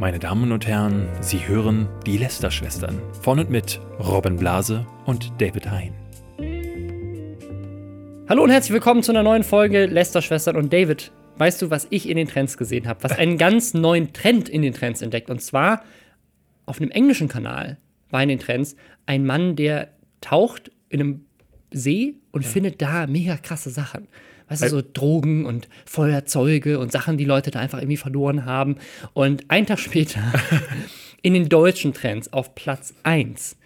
Meine Damen und Herren, Sie hören die Lester-Schwestern von und mit Robin Blase und David Hein. Hallo und herzlich willkommen zu einer neuen Folge Lester-Schwestern und David. Weißt du, was ich in den Trends gesehen habe? Was einen ganz neuen Trend in den Trends entdeckt. Und zwar auf einem englischen Kanal war in den Trends ein Mann, der taucht in einem See und findet da mega krasse Sachen. Weißt du, so Drogen und Feuerzeuge und Sachen, die Leute da einfach irgendwie verloren haben. Und einen Tag später, in den deutschen Trends auf Platz 1,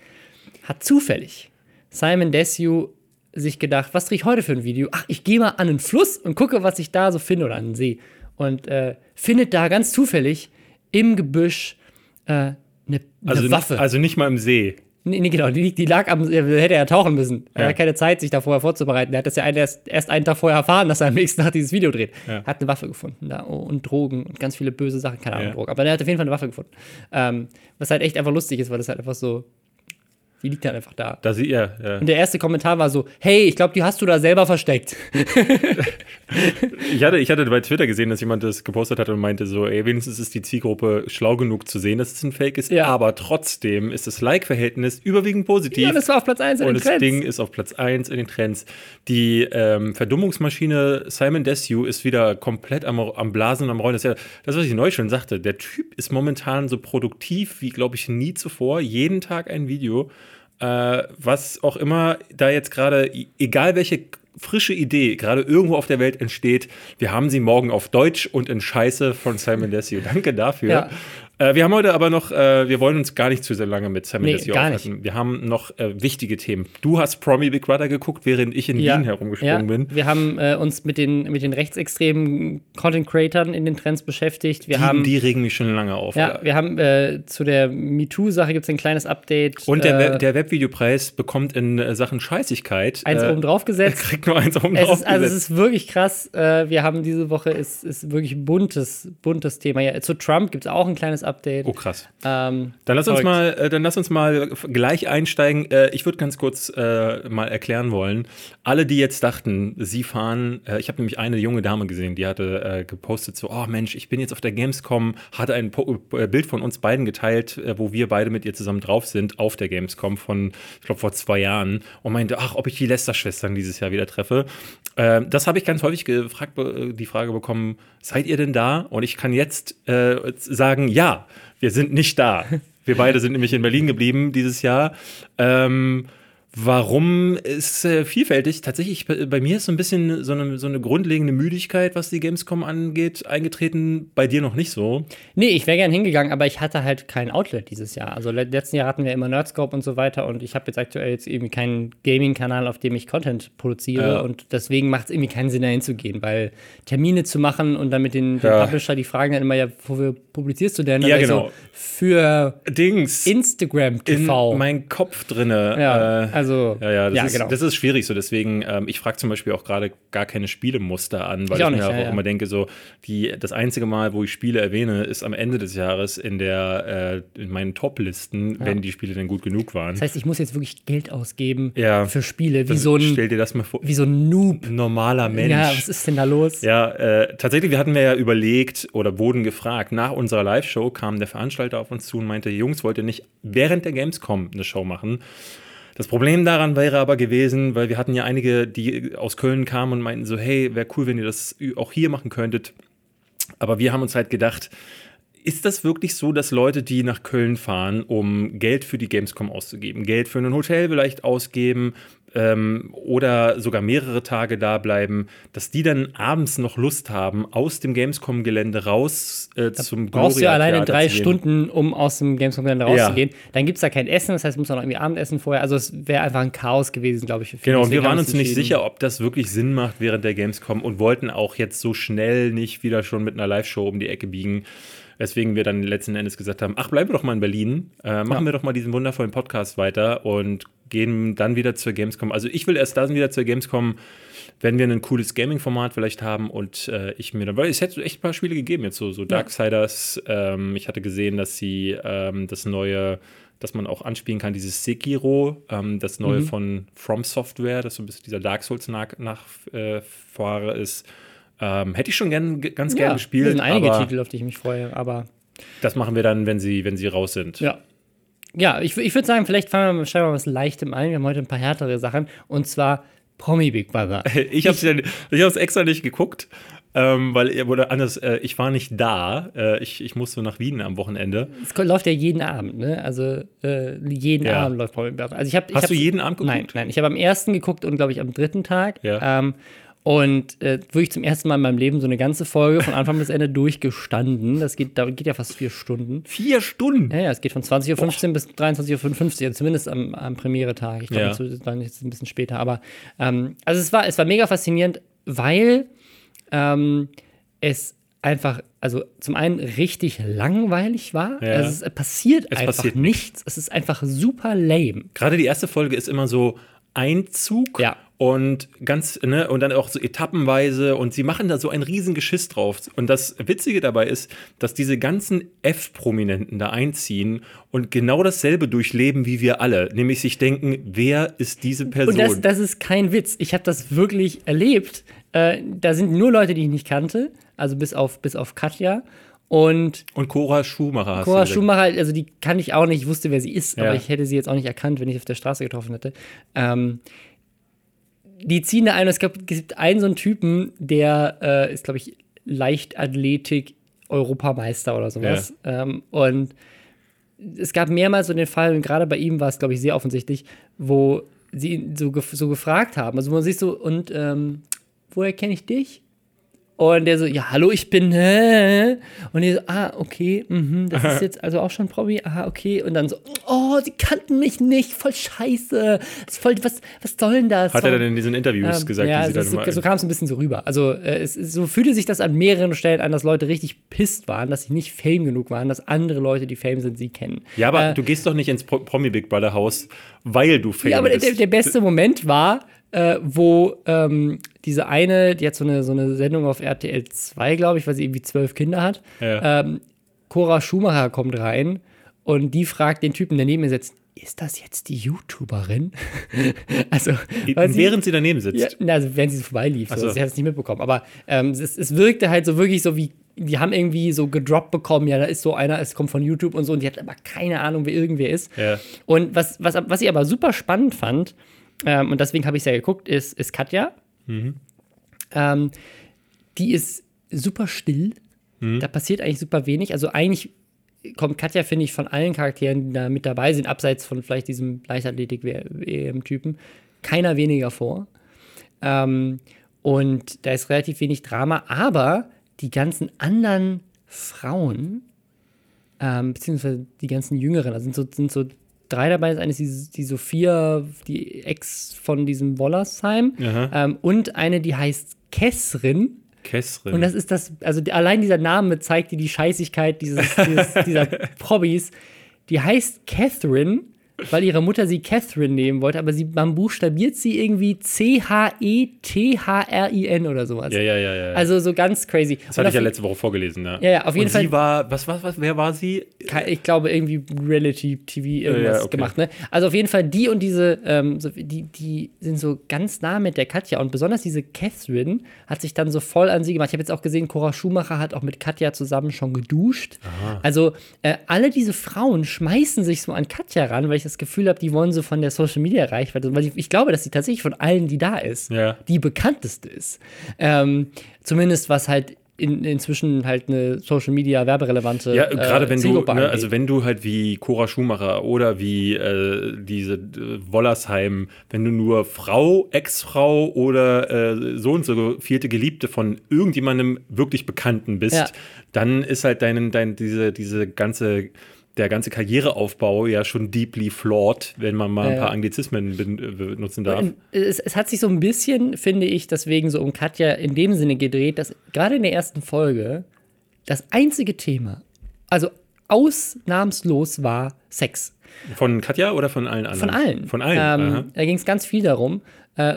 hat zufällig Simon Desue sich gedacht, was drehe ich heute für ein Video? Ach, ich gehe mal an einen Fluss und gucke, was ich da so finde oder an einen See. Und äh, findet da ganz zufällig im Gebüsch äh, eine, eine Also, Waffe. also nicht mal im See. Nee, nee, genau, die, die lag am, hätte er tauchen müssen. Er Ja. hat keine Zeit, sich da vorher vorzubereiten. Er hat das ja erst, erst einen Tag vorher erfahren, dass er am nächsten Tag dieses Video dreht. Ja. Hat eine Waffe gefunden da oh, und Drogen und ganz viele böse Sachen, keine Ahnung, Ja. Drogen. Aber er hat auf jeden Fall eine Waffe gefunden. Ähm, was halt echt einfach lustig ist, weil das halt einfach so, die liegt halt einfach da. Da sie, ja, ja. Und der erste Kommentar war so, hey, ich glaube, die hast du da selber versteckt. Ich hatte, ich hatte bei Twitter gesehen, dass jemand das gepostet hat und meinte so, ey, wenigstens ist die Zielgruppe schlau genug zu sehen, dass es ein Fake ist, Ja. aber trotzdem ist das Like-Verhältnis überwiegend positiv. Ja, das war auf Platz 1 in und den das Trends. Ding ist auf Platz 1 in den Trends. Die ähm, Verdummungsmaschine Simon Desue ist wieder komplett am, am Blasen und am Rollen. Das ist ja das, was ich neu schon sagte. Der Typ ist momentan so produktiv wie, glaube ich, nie zuvor. Jeden Tag ein Video. Äh, was auch immer da jetzt gerade, e- egal welche frische Idee gerade irgendwo auf der Welt entsteht, wir haben sie morgen auf Deutsch und in Scheiße von Simon Desue. Danke dafür. Ja. Äh, wir haben heute aber noch, äh, wir wollen uns gar nicht zu sehr lange mit Simon Nee, Desue gar aufhalten. Wir haben noch äh, wichtige Themen. Du hast Promi Big Brother geguckt, während ich in Ja, Wien herumgesprungen ja. bin. Wir haben äh, uns mit den, mit den rechtsextremen Content-Creatern in den Trends beschäftigt. Wir Die, haben, die regen mich schon lange auf. ja, wir haben äh, zu der MeToo-Sache gibt es ein kleines Update. Und der, äh, Web, der Webvideopreis bekommt in äh, Sachen Scheißigkeit eins äh, oben drauf gesetzt. kriegt nur eins oben Es drauf ist, also es ist wirklich krass. Äh, wir haben diese Woche ist, ist wirklich ein buntes, buntes Thema. Ja, zu Trump gibt es auch ein kleines Update. Oh krass. Ähm, Dann lass uns mal, äh, dann lass uns mal gleich einsteigen. Äh, ich würde ganz kurz äh, mal erklären wollen. Alle, die jetzt dachten, sie fahren, äh, ich habe nämlich eine junge Dame gesehen, die hatte äh, gepostet so, oh Mensch, ich bin jetzt auf der Gamescom, hatte ein po äh, Bild von uns beiden geteilt, wo wir beide mit ihr zusammen drauf sind auf der Gamescom von, ich glaube vor zwei Jahren und meinte, ach, ob ich die Lester-Schwestern dieses Jahr wieder treffe. Äh, das habe ich ganz häufig gefragt, die Frage bekommen, seid ihr denn da? Und ich kann jetzt sagen, ja, wir sind nicht da. Wir beide sind nämlich in Berlin geblieben dieses Jahr. Ähm, warum ist äh, vielfältig? Tatsächlich, bei, mir ist so ein bisschen so eine, so eine grundlegende Müdigkeit, was die Gamescom angeht, eingetreten. Bei dir noch nicht so. nee, ich wäre gern hingegangen, aber ich hatte halt kein Outlet dieses Jahr. Also le letzten Jahr hatten wir immer Nerdscope und so weiter und ich habe jetzt aktuell jetzt irgendwie keinen Gaming-Kanal, auf dem ich Content produziere Ja. und deswegen macht es irgendwie keinen Sinn, da hinzugehen, weil Termine zu machen und dann mit den, den Ja. Publisher, die fragen dann immer, ja, wofür publizierst du denn? Dann Ja, genau. So, für Dings. Instagram in TV. mein Kopf drinne. ja, äh, also, Ja, ja, das, ja, ist, genau. das ist schwierig so. Deswegen, ähm, ich frage zum Beispiel auch gerade gar keine Spielemuster an, weil Ich ich, mir nicht, auch, ja, immer denke, so, die, das einzige Mal, wo ich Spiele erwähne, ist am Ende des Jahres in der äh, in meinen Top-Listen, wenn die Spiele dann gut genug waren. Das heißt, ich muss jetzt wirklich Geld ausgeben Ja. für Spiele, wie Das- so ein, Stell dir das mal vor. wie so ein Noob. Normaler Mensch. Ja, was ist denn da los? Ja, äh, tatsächlich, wir hatten ja überlegt oder wurden gefragt, nach unserer Live-Show kam der Veranstalter auf uns zu und meinte, Jungs, wollt ihr nicht während der Gamescom eine Show machen? Das Problem daran wäre aber gewesen, weil wir hatten ja einige, die aus Köln kamen und meinten so, hey, wäre cool, wenn ihr das auch hier machen könntet. Aber wir haben uns halt gedacht, ist das wirklich so, dass Leute, die nach Köln fahren, um Geld für die Gamescom auszugeben, Geld für ein Hotel vielleicht ausgeben ähm, oder sogar mehrere Tage da bleiben, dass die dann abends noch Lust haben, aus dem Gamescom-Gelände raus äh, zum Brauchst du ja alleine drei? Stunden, um aus dem Gamescom-Gelände Ja. rauszugehen. Dann gibt es da kein Essen, das heißt, du musst auch noch irgendwie Abendessen vorher. Also es wäre einfach ein Chaos gewesen, glaube ich. für viele. Genau, und wir waren uns nicht sicher, ob das wirklich Sinn macht während der Gamescom und wollten auch jetzt so schnell nicht wieder schon mit einer Live-Show um die Ecke biegen. Weswegen wir dann letzten Endes gesagt haben, ach, bleiben wir doch mal in Berlin, äh, machen Ja. wir doch mal diesen wundervollen Podcast weiter und gehen dann wieder zur Gamescom. Also ich will erst dann wieder zur Gamescom, wenn wir ein cooles Gaming-Format vielleicht haben und äh, ich mir dann, weil es hätte echt ein paar Spiele gegeben jetzt, so, so Darksiders. Ähm, ich hatte gesehen, dass sie ähm, das neue, dass man auch anspielen kann, dieses Sekiro, ähm, das neue Mhm. von From Software, das so ein bisschen dieser Dark Souls nach, Nachfahrer ist. Ähm, hätte ich schon gern, ganz gern Ja, gespielt. Das sind einige Titel, auf die ich mich freue, aber Das machen wir dann, wenn sie, wenn sie raus sind. Ja. Ja, ich, ich würde sagen, vielleicht fangen wir, wir mal was Leichtem ein. Wir haben heute ein paar härtere Sachen. Und zwar Promi Big Brother. Ich habe es extra nicht geguckt, ähm, weil oder anders, äh, ich war nicht da. Äh, ich, ich musste nach Wien am Wochenende. Es läuft ja jeden Abend, ne? Also äh, jeden Ja. Abend läuft Promi Big Brother. Also ich hab, ich Hast du jeden Abend geguckt? Nein, nein. Ich habe am ersten geguckt und glaube ich am dritten Tag. Ja. Ähm, und äh, wirklich zum ersten Mal in meinem Leben so eine ganze Folge von Anfang bis Ende durchgestanden. Das geht, da geht ja fast vier Stunden. Vier Stunden. Ja, ja, es geht von 20.15 Uhr bis 23.55 Uhr, zumindest am, am Premiere-Tag. Ich glaube, Ja. das war jetzt ein bisschen später. Aber ähm, also es war, es war mega faszinierend, weil ähm, es einfach, also zum einen richtig langweilig war. Ja. Also es passiert Es einfach passiert nichts. Es ist einfach super lame. Gerade die erste Folge ist immer so Einzug Ja. und ganz, ne, und dann auch so etappenweise und sie machen da so ein riesen Geschiss drauf. Und das Witzige dabei ist, dass diese ganzen F-Prominenten da einziehen und genau dasselbe durchleben wie wir alle. Nämlich sich denken, wer ist diese Person? Und das, das ist kein Witz. Ich habe das wirklich erlebt. Äh, da sind nur Leute, die ich nicht kannte, also bis auf, bis auf Katja. Und Und Cora Schumacher hast Cora. Schumacher, also die kann ich auch nicht, ich wusste, wer sie ist, Ja. aber ich hätte sie jetzt auch nicht erkannt, wenn ich auf der Straße getroffen hätte. Ähm, die ziehen da ein, es gab- es gibt einen so einen Typen, der äh, ist, glaube ich, Leichtathletik Europameister oder sowas. Ähm, und es gab mehrmals so den Fall, und gerade bei ihm war es, glaube ich, sehr offensichtlich, wo sie ihn so, gef so gefragt haben. Also wo man sich so, und ähm, woher kenne ich dich? Und der so, ja, hallo, ich bin, hä? Und die so, ah, okay, mhm, das ist jetzt also auch schon Promi, ah, okay. Und dann so, oh, sie kannten mich nicht, voll scheiße. Das voll, was, was soll denn das? Hat er dann in diesen Interviews Ähm, gesagt, ja, sie das, dann so, so kam es ein bisschen so rüber. Also äh, es, so fühlte sich das an mehreren Stellen an, dass Leute richtig pisst waren, dass sie nicht Fame genug waren, dass andere Leute, die Fame sind, sie kennen. Ja, aber Äh, du gehst doch nicht ins Pro Promi Big Brother Haus, weil du Fan Ja, aber bist. der, der beste Moment war, äh, wo ähm, diese eine, die hat so eine, so eine Sendung auf RTL 2, glaube ich, weil sie irgendwie zwölf Kinder hat. Ja. Ähm, Cora Schumacher kommt rein und die fragt den Typen, der neben ihr sitzt, ist das jetzt die YouTuberin? also, weil sie- Während sie daneben sitzt. ja, na, also während sie so vorbeilief. So. so. Sie hat es nicht mitbekommen. Aber ähm, es, es wirkte halt so wirklich so wie, die haben irgendwie so gedroppt bekommen, ja, da ist so einer, es kommt von YouTube und so, und die hat aber keine Ahnung, wer irgendwer ist. Ja. Und was, was, was ich aber super spannend fand, ähm, und deswegen habe ich es ja geguckt, ist, ist Katja. Ähm, die ist super still. Da passiert eigentlich super wenig. Also eigentlich kommt Katja, finde ich, von allen Charakteren, die da mit dabei sind, abseits von vielleicht diesem Leichtathletik-Typen, keiner weniger vor. Ähm, und da ist relativ wenig Drama, aber die ganzen anderen Frauen, ähm, beziehungsweise die ganzen Jüngeren, da sind so, sind so drei dabei. Das eine ist die, die Sophia, die Ex von diesem Wollersheim, ähm, und eine, die heißt Kessrin. Kessrin. Und das ist das, also allein dieser Name zeigt dir die Scheißigkeit dieses, dieses, dieser Probbys. Die heißt Catherine, weil ihre Mutter sie Catherine nehmen wollte, aber sie, man buchstabiert sie irgendwie E C-H-E-T-H-R-I-N oder sowas. ja, ja, ja, ja. Also so ganz crazy. das hatte ich ja letzte Woche vorgelesen, ja. Ja, ja, auf jeden Und Fall- sie war, was, was, was, wer war sie? ich glaube, irgendwie Reality-TV irgendwas Ja, okay. gemacht, ne? Also auf jeden Fall die und diese, ähm, so, die, die sind so ganz nah mit der Katja und besonders diese Catherine hat sich dann so voll an sie gemacht. Ich habe jetzt auch gesehen, Cora Schumacher hat auch mit Katja zusammen schon geduscht. Also äh, alle diese Frauen schmeißen sich so an Katja ran, weil ich das Gefühl habe, die wollen so von der Social-Media-Reichweite, weil ich, ich glaube, dass sie tatsächlich von allen, die da ist, Ja. die bekannteste ist. Ähm, zumindest was halt in, inzwischen halt eine Social Media werberelevante Ja, gerade wenn du, ne, also wenn du halt wie Cora Schumacher oder wie äh, diese äh, Wollersheim, wenn du nur Frau, Ex-Frau oder äh, so und so vierte Geliebte von irgendjemandem wirklich Bekannten bist, Ja. dann ist halt dein, dein, diese, diese ganze, der ganze Karriereaufbau ja schon deeply flawed, wenn man mal ein paar. Anglizismen ben- benutzen darf. es, es hat sich so ein bisschen, finde ich, deswegen so um Katja in dem Sinne gedreht, dass gerade in der ersten Folge das einzige Thema, also ausnahmslos war Sex. Von Katja oder von allen anderen? Von allen. Von allen. Ähm, da ging es ganz viel darum. Äh,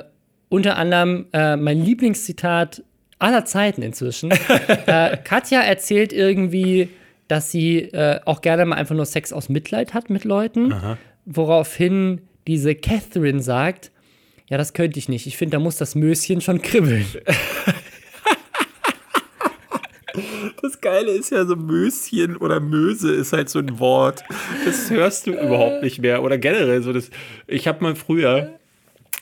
unter anderem äh, mein Lieblingszitat aller Zeiten inzwischen. äh, Katja erzählt irgendwie, dass sie äh, auch gerne mal einfach nur Sex aus Mitleid hat mit Leuten, woraufhin diese Catherine sagt, ja, das könnte ich nicht. Ich finde, da muss das Möschen schon kribbeln. Das Geile ist ja so Möschen oder Möse ist halt so ein Wort. Das hörst du überhaupt nicht mehr. Oder generell so das. Ich habe mal früher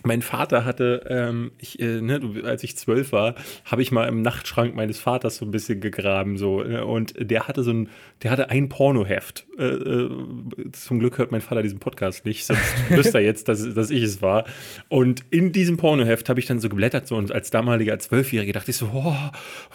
mein Vater hatte, ähm, ich, äh, ne, als ich zwölf war, habe ich mal im Nachtschrank meines Vaters so ein bisschen gegraben so ne, und der hatte so ein, der hatte ein Pornoheft. Äh, äh, zum Glück hört mein Vater diesen Podcast nicht, sonst wüsste er jetzt, dass, dass ich es war. Und in diesem Pornoheft habe ich dann so geblättert so und als damaliger Zwölfjähriger dachte ich so, oh,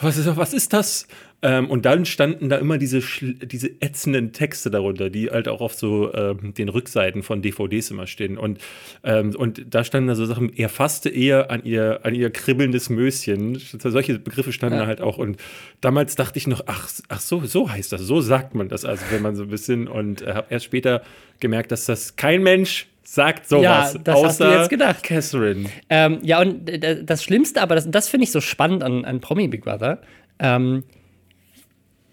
was ist, was ist das? Ähm, und dann standen da immer diese, diese ätzenden Texte darunter, die halt auch auf so ähm, den Rückseiten von DVDs immer stehen. Und, ähm, und da standen da so Sachen, er fasste eher an ihr, an ihr kribbelndes Möschen. Solche Begriffe standen ja. da halt auch. Und damals dachte ich noch, ach, ach so, so heißt das, so sagt man das, also wenn man so ein bisschen. Und äh, habe erst später gemerkt, dass das kein Mensch sagt sowas. Ja, das außer hast du jetzt gedacht. Catherine. Ähm, ja, und äh, das Schlimmste, aber das, das finde ich so spannend an, an Promi Big Brother. Ähm,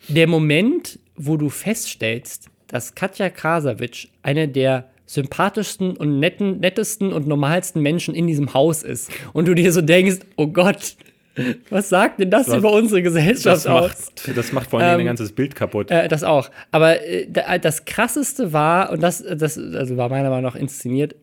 der Moment, wo du feststellst, dass Katja Krasavitsch eine der sympathischsten und netten, nettesten und normalsten Menschen in diesem Haus ist. Und du dir so denkst, oh Gott, was sagt denn das was, über unsere Gesellschaft das aus? Macht, das macht vor allem ähm, ein ganzes Bild kaputt. Äh, das auch. Aber äh, das krasseste war, und das, das also war meiner Meinung nach inszeniert,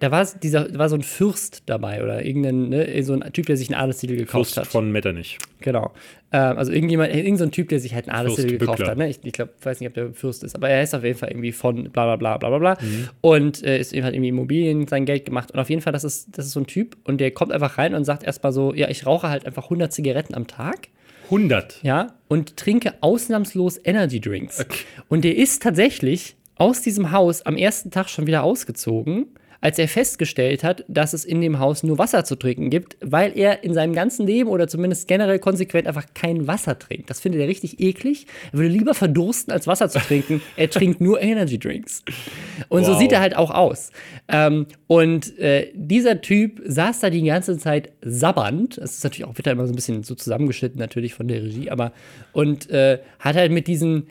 da war dieser, war so ein Fürst dabei oder irgendein, ne, so ein Typ, der sich einen Adelstitel gekauft Fürst hat. von Metternich. Genau. Ähm, also irgendjemand, irgendein so Typ, der sich halt einen Adelstitel gekauft hat. Ne? Ich, ich glaube, weiß nicht, ob der Fürst ist, aber er ist auf jeden Fall irgendwie von bla bla bla bla bla mhm. und äh, ist hat irgendwie Immobilien sein Geld gemacht und auf jeden Fall, das ist, das ist so ein Typ und der kommt einfach rein und sagt erstmal so, ja, ich rauche halt einfach 100 Zigaretten am Tag. 100? Ja, und trinke ausnahmslos Energy Drinks. Okay. Und der ist tatsächlich aus diesem Haus am ersten Tag schon wieder ausgezogen als er festgestellt hat, dass es in dem Haus nur Wasser zu trinken gibt, weil er in seinem ganzen Leben oder zumindest generell konsequent einfach kein Wasser trinkt. Das findet er richtig eklig. Er würde lieber verdursten, als Wasser zu trinken. er trinkt nur Energy Drinks. Und wow. so sieht er halt auch aus. Ähm, und äh, dieser Typ saß da die ganze Zeit sabbernd. Das ist natürlich auch wieder immer so ein bisschen so zusammengeschnitten, natürlich von der Regie, aber und äh, hat halt mit diesen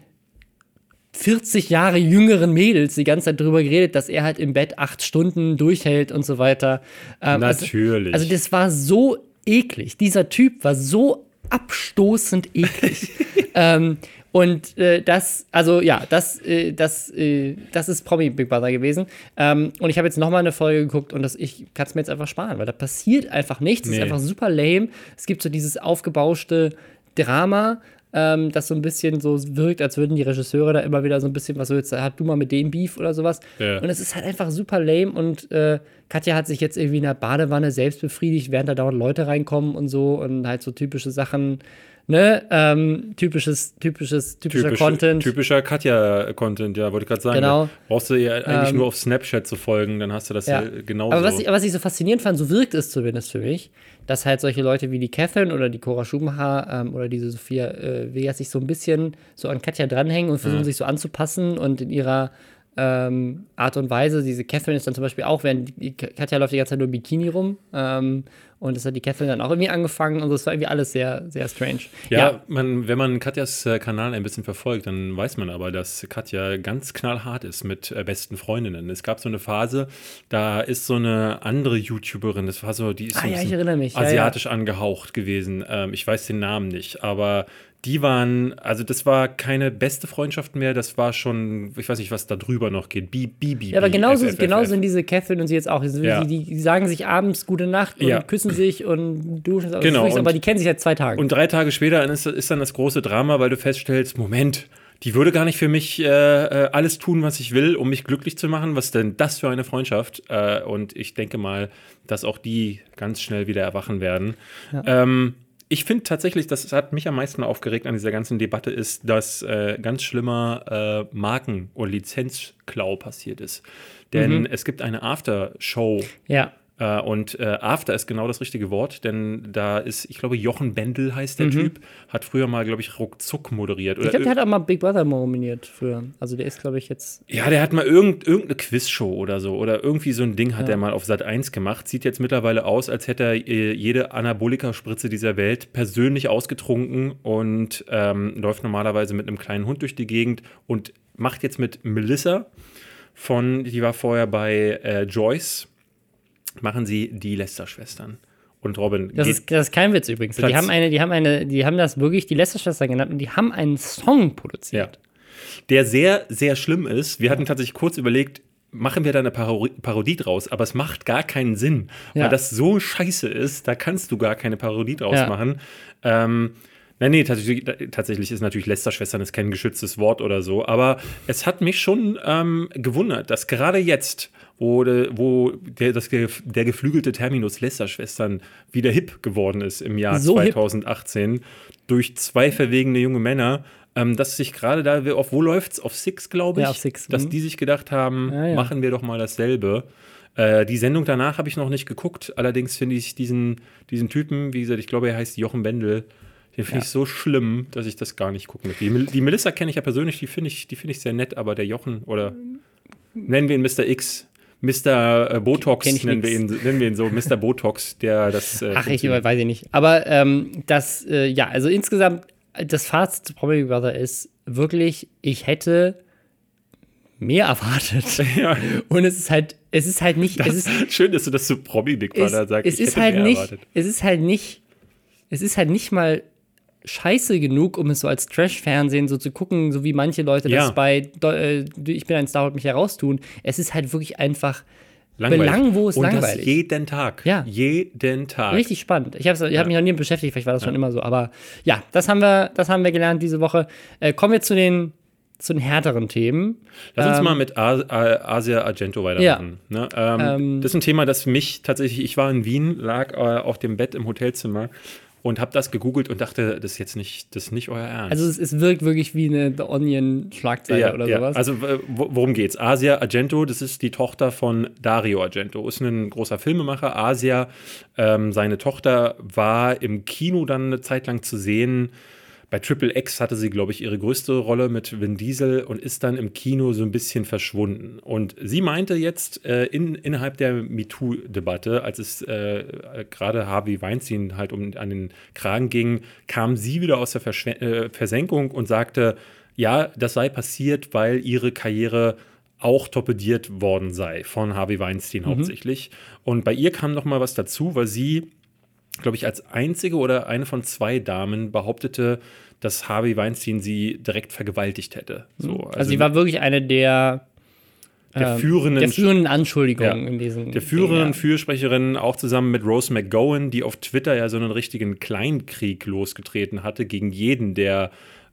40 Jahre jüngeren Mädels die ganze Zeit darüber geredet, dass er halt im Bett acht Stunden durchhält und so weiter. Ähm, also, Natürlich. Also, also, das war so eklig. Dieser Typ war so abstoßend eklig. ähm, und äh, das, also ja, das, äh, das, äh, das ist Promi Big Brother gewesen. Ähm, und ich habe jetzt nochmal eine Folge geguckt und das, ich kann es mir jetzt einfach sparen, weil da passiert einfach nichts. Es nee. ist einfach super lame. Es gibt so dieses aufgebauschte Drama, ähm, das so ein bisschen so wirkt, als würden die Regisseure da immer wieder so ein bisschen, was so jetzt, hast du mal mit dem Beef oder sowas. Ja. Und es ist halt einfach super lame und äh, Katja hat sich jetzt irgendwie in der Badewanne selbst befriedigt, während da dauernd Leute reinkommen und so und halt so typische Sachen ne, ähm, typisches, typisches, typischer Typisch, Content. Typischer Katja-Content, ja, wollte ich gerade sagen. Genau. brauchst du ihr eigentlich ähm, nur auf Snapchat zu folgen, dann hast du das ja, ja genauso. Aber was ich, was ich so faszinierend fand, so wirkt es zumindest für mich, dass halt solche Leute wie die Catherine oder die Cora Schumacher ähm, oder diese Sophia äh, Vegas sich so ein bisschen so an Katja dranhängen und versuchen, mhm. sich so anzupassen und in ihrer ähm, Art und Weise. Diese Catherine ist dann zum Beispiel auch, während Katja läuft die ganze Zeit nur Bikini rum. Ähm, und das hat die Catherine dann auch irgendwie angefangen und das war irgendwie alles sehr, sehr strange. Ja, ja. Man, wenn man Katjas äh, Kanal ein bisschen verfolgt, dann weiß man aber, dass Katja ganz knallhart ist mit äh, besten Freundinnen. Es gab so eine Phase, da ist so eine andere YouTuberin, das war so, die ist ah, so ja, mich. asiatisch ja, angehaucht gewesen. Ähm, ich weiß den Namen nicht, aber die waren, also das war keine beste Freundschaft mehr, das war schon, ich weiß nicht, was da drüber noch geht. Bibi. Ja, aber genauso, genau sind diese Catherine und sie jetzt auch. Die, ja. die, die, sagen sich abends gute Nacht und ja. küssen sich und duschen, genau. Frühs, aber die kennen sich seit zwei Tagen. Und drei Tage später ist, ist dann das große Drama, weil du feststellst, Moment, die würde gar nicht für mich äh, äh, alles tun, was ich will, um mich glücklich zu machen. Was denn das für eine Freundschaft? Äh, und ich denke mal, dass auch die ganz schnell wieder erwachen werden. Ja. Ähm, ich finde tatsächlich, das hat mich am meisten aufgeregt an dieser ganzen Debatte, ist, dass äh, ganz schlimmer äh, Marken- und Lizenzklau passiert ist. Denn mhm. es gibt eine Aftershow. Ja. Äh, und äh, After ist genau das richtige Wort, denn da ist, ich glaube, Jochen Bendel heißt der mhm. Typ, hat früher mal, glaube ich, Ruckzuck moderiert. Oder ich glaube, der hat auch mal Big Brother nominiert früher. Also der ist, glaube ich, jetzt. Ja, der hat mal irgend, irgendeine Quizshow oder so. Oder irgendwie so ein Ding hat ja. er mal auf Sat 1 gemacht. Sieht jetzt mittlerweile aus, als hätte er äh, jede Anabolika-Spritze dieser Welt persönlich ausgetrunken und ähm, läuft normalerweise mit einem kleinen Hund durch die Gegend und macht jetzt mit Melissa von, die war vorher bei äh, Joyce machen sie die Lester-Schwestern. und Robin. Das ist, das ist kein Witz übrigens. Platz- Die haben eine, die haben eine, die haben das wirklich die Lester-Schwestern genannt und die haben einen Song produziert. der sehr, sehr schlimm ist. Wir hatten tatsächlich kurz überlegt, machen wir da eine Paro Parodie draus, aber es macht gar keinen Sinn, Ja. weil das so scheiße ist, da kannst du gar keine Parodie draus Ja. machen. Ähm, Nein, nee, tatsächlich, tatsächlich ist natürlich Lästerschwestern ist kein geschütztes Wort oder so, aber es hat mich schon ähm, gewundert, dass gerade jetzt, wo, de, wo der, das, der geflügelte Terminus Lästerschwestern wieder hip geworden ist im Jahr So hip. 2018 durch zwei verwegene junge Männer, ähm, dass sich gerade da, auf wo läuft's? Auf Six, glaube ich, Ja, auf Six, dass mhm. die sich gedacht haben, Ja, ja. machen wir doch mal dasselbe. Äh, die Sendung danach habe ich noch nicht geguckt, allerdings finde ich diesen, diesen Typen, wie gesagt, ich glaube, er heißt Jochen Bendel, den finde Ja. ich so schlimm, dass ich das gar nicht gucken möchte. Die, die Melissa kenne ich ja persönlich, die finde ich, die finde ich sehr nett, aber der Jochen oder nennen wir ihn Mr. X, Mr. äh, Botox, nennen wir, ihn, nennen wir ihn so, Mr. Botox, der das. Äh, Ach, ich weiß ich nicht. Aber ähm, das, äh, ja, also insgesamt, das Fazit zu Promi Big Brother ist wirklich, ich hätte mehr erwartet. Ja. Und es ist halt, es ist halt nicht, es ist, Schön, dass du das zu Promi Big Brother sagst. es ist halt nicht, erwartet. es ist halt nicht, es ist halt nicht mal scheiße genug, um es so als Trash-Fernsehen so zu gucken, so wie manche Leute Ja. das bei äh, Ich bin ein Star, holt mich heraustun. Es ist halt wirklich einfach Langweilig. belanglos Und langweilig. Das jeden Tag. Ja. Jeden Tag. Richtig spannend. Ich habe ich hab mich noch nie beschäftigt, vielleicht war das schon immer so. Aber ja, das haben wir, das haben wir gelernt diese Woche. Äh, kommen wir zu den, zu den härteren Themen. Lass uns Ähm, mal mit A A Asia Argento weitermachen. Ne? Ähm, Ähm, das ist ein Thema, das mich tatsächlich, ich war in Wien, lag äh, auf dem Bett im Hotelzimmer und habe das gegoogelt und dachte, das ist jetzt nicht, das nicht euer Ernst. Also es, es wirkt wirklich wie eine The Onion-Schlagzeile oder sowas. Also äh, wo- worum geht's? Asia Argento, das ist die Tochter von Dario Argento, ist ein großer Filmemacher. Asia, ähm, seine Tochter war im Kino dann eine Zeit lang zu sehen. Bei Triple X hatte sie, glaube ich, ihre größte Rolle mit Vin Diesel und ist dann im Kino so ein bisschen verschwunden. Und sie meinte jetzt äh, in, innerhalb der MeToo-Debatte, als es äh, gerade Harvey Weinstein halt um an den Kragen ging, kam sie wieder aus der Verschw äh, Versenkung und sagte, ja, das sei passiert, weil ihre Karriere auch torpediert worden sei von Harvey Weinstein hauptsächlich. Und bei ihr kam noch mal was dazu, weil sie glaube ich, als einzige oder eine von zwei Damen behauptete, dass Harvey Weinstein sie direkt vergewaltigt hätte. So, also, sie war wirklich eine der, der ähm, führenden, der führenden Anschuldigungen Ja. in diesen. der führenden Fürsprecherin, auch zusammen mit Rose McGowan, die auf Twitter ja so einen richtigen Kleinkrieg losgetreten hatte gegen jeden, der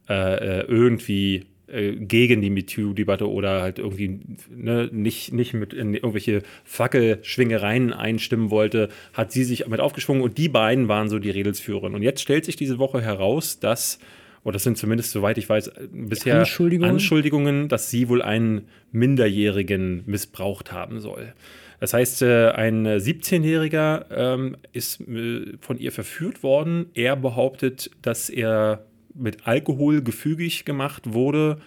äh, äh, irgendwie gegen die MeToo-Debatte oder halt irgendwie ne, nicht, nicht mit in irgendwelche Fackelschwingereien einstimmen wollte, hat sie sich mit aufgeschwungen und die beiden waren so die Redelsführerin. Und jetzt stellt sich diese Woche heraus, dass, oder das sind zumindest, soweit ich weiß, bisher Anschuldigungen? Anschuldigungen, dass sie wohl einen Minderjährigen missbraucht haben soll. Das heißt, äh, ein 17-Jähriger ähm, ist äh, von ihr verführt worden. Er behauptet, dass er mit Alkohol gefügig gemacht wurde.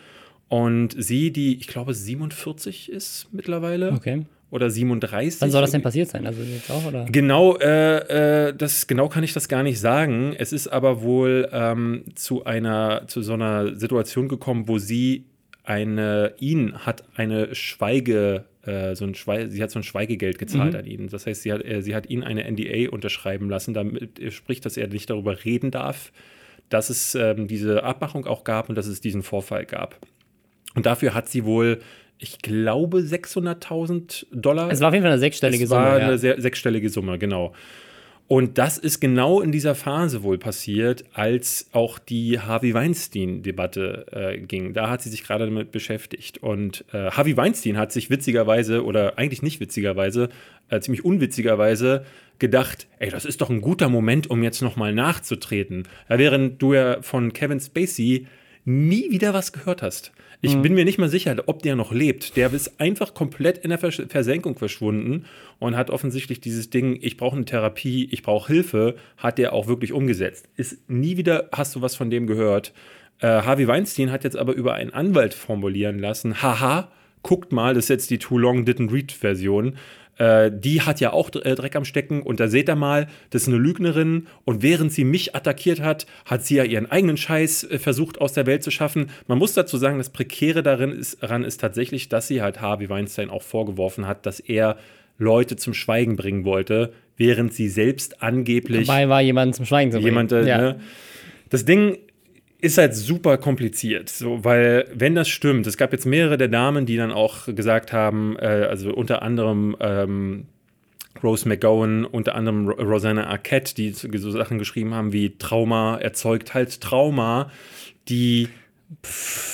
Und sie, die, ich glaube, 47 ist mittlerweile. Okay. Oder 37. Wann soll das denn passiert sein? Also jetzt auch, oder? Genau, äh, äh, das genau kann ich das gar nicht sagen. Es ist aber wohl ähm, zu einer zu so einer Situation gekommen, wo sie eine ihn hat eine Schweige äh, so ein Schweige, sie hat so ein Schweigegeld gezahlt Mhm. an ihn. Das heißt, sie hat, äh, sie hat ihn eine NDA unterschreiben lassen, damit äh, spricht, dass er nicht darüber reden darf, dass es ähm, diese Abmachung auch gab und dass es diesen Vorfall gab. Und dafür hat sie wohl, ich glaube, 600.000 Dollar Es war auf jeden Fall eine sechsstellige es war Summe. eine Ja. sehr, sechsstellige Summe, genau. Und das ist genau in dieser Phase wohl passiert, als auch die Harvey Weinstein-Debatte äh, ging. Da hat sie sich gerade damit beschäftigt. Und äh, Harvey Weinstein hat sich witzigerweise, oder eigentlich nicht witzigerweise, äh, ziemlich unwitzigerweise gedacht, ey, das ist doch ein guter Moment, um jetzt nochmal nachzutreten. Während du ja von Kevin Spacey nie wieder was gehört hast. Ich bin mir nicht mal sicher, ob der noch lebt. Der ist einfach komplett in der Vers Versenkung verschwunden und hat offensichtlich dieses Ding, ich brauche eine Therapie, ich brauche Hilfe, hat der auch wirklich umgesetzt. Ist nie wieder hast du was von dem gehört. Äh, Harvey Weinstein hat jetzt aber über einen Anwalt formulieren lassen, haha, guckt mal, das ist jetzt die Too Long Didn't Read Version. Äh, die hat ja auch äh, Dreck am Stecken und da seht ihr mal, das ist eine Lügnerin und während sie mich attackiert hat, hat sie ja ihren eigenen Scheiß äh, versucht aus der Welt zu schaffen. Man muss dazu sagen, das Prekäre darin ist, daran ist tatsächlich, dass sie halt Harvey Weinstein auch vorgeworfen hat, dass er Leute zum Schweigen bringen wollte, während sie selbst angeblich Dabei war jemand zum Schweigen zu bringen. jemand, äh, ja. ne? Das Ding ist halt super kompliziert, so, weil wenn das stimmt, es gab jetzt mehrere der Damen, die dann auch gesagt haben, äh, also unter anderem ähm, Rose McGowan, unter anderem Ro- Rosanna Arquette, die so Sachen geschrieben haben wie Trauma erzeugt halt Trauma, die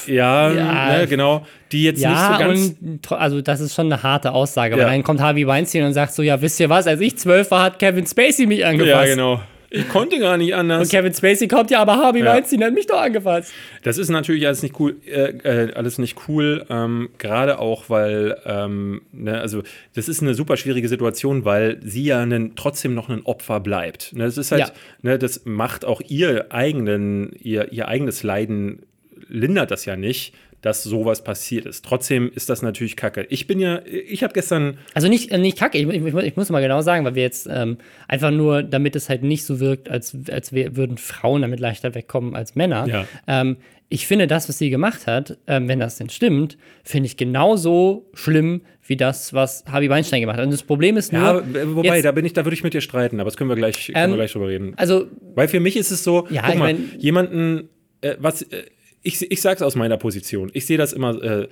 ja, Ja. ne, genau, die jetzt Ja, nicht so ganz und also das ist schon eine harte Aussage. Ja. Aber dann kommt Harvey Weinstein und sagt so, ja, wisst ihr was, als ich zwölf war, hat Kevin Spacey mich angefasst. ja, genau. Ich konnte gar nicht anders. Und Kevin Spacey kommt ja, aber Harvey Ja. Weinstein hat mich doch angefasst. Das ist natürlich alles nicht cool, äh, äh, alles nicht cool, ähm, gerade auch, weil, ähm, ne, also das ist eine super schwierige Situation, weil sie ja nen, trotzdem noch ein Opfer bleibt. Ne, das ist halt, Ja. ne, das macht auch ihr eigenen, ihr, ihr eigenes Leiden lindert das ja nicht, dass sowas passiert ist. Trotzdem ist das natürlich Kacke. Ich bin ja, ich habe gestern, Also nicht, äh, nicht kacke, ich, ich, ich muss mal genau sagen, weil wir jetzt ähm, einfach nur, damit es halt nicht so wirkt, als, als wär, würden Frauen damit leichter wegkommen als Männer. Ja. Ähm, ich finde das, was sie gemacht hat, ähm, wenn das denn stimmt, finde ich genauso schlimm wie das, was Harvey Weinstein gemacht hat. Und das Problem ist nur, ja, äh, wobei, jetzt- da bin ich, da würde ich mit dir streiten, aber das können wir gleich, können Ähm, wir gleich drüber reden. also Weil für mich ist es so, Ja, guck ich mal, mein- jemanden, äh, was, ich, ich sag's aus meiner Position. Ich sehe das immer, äh,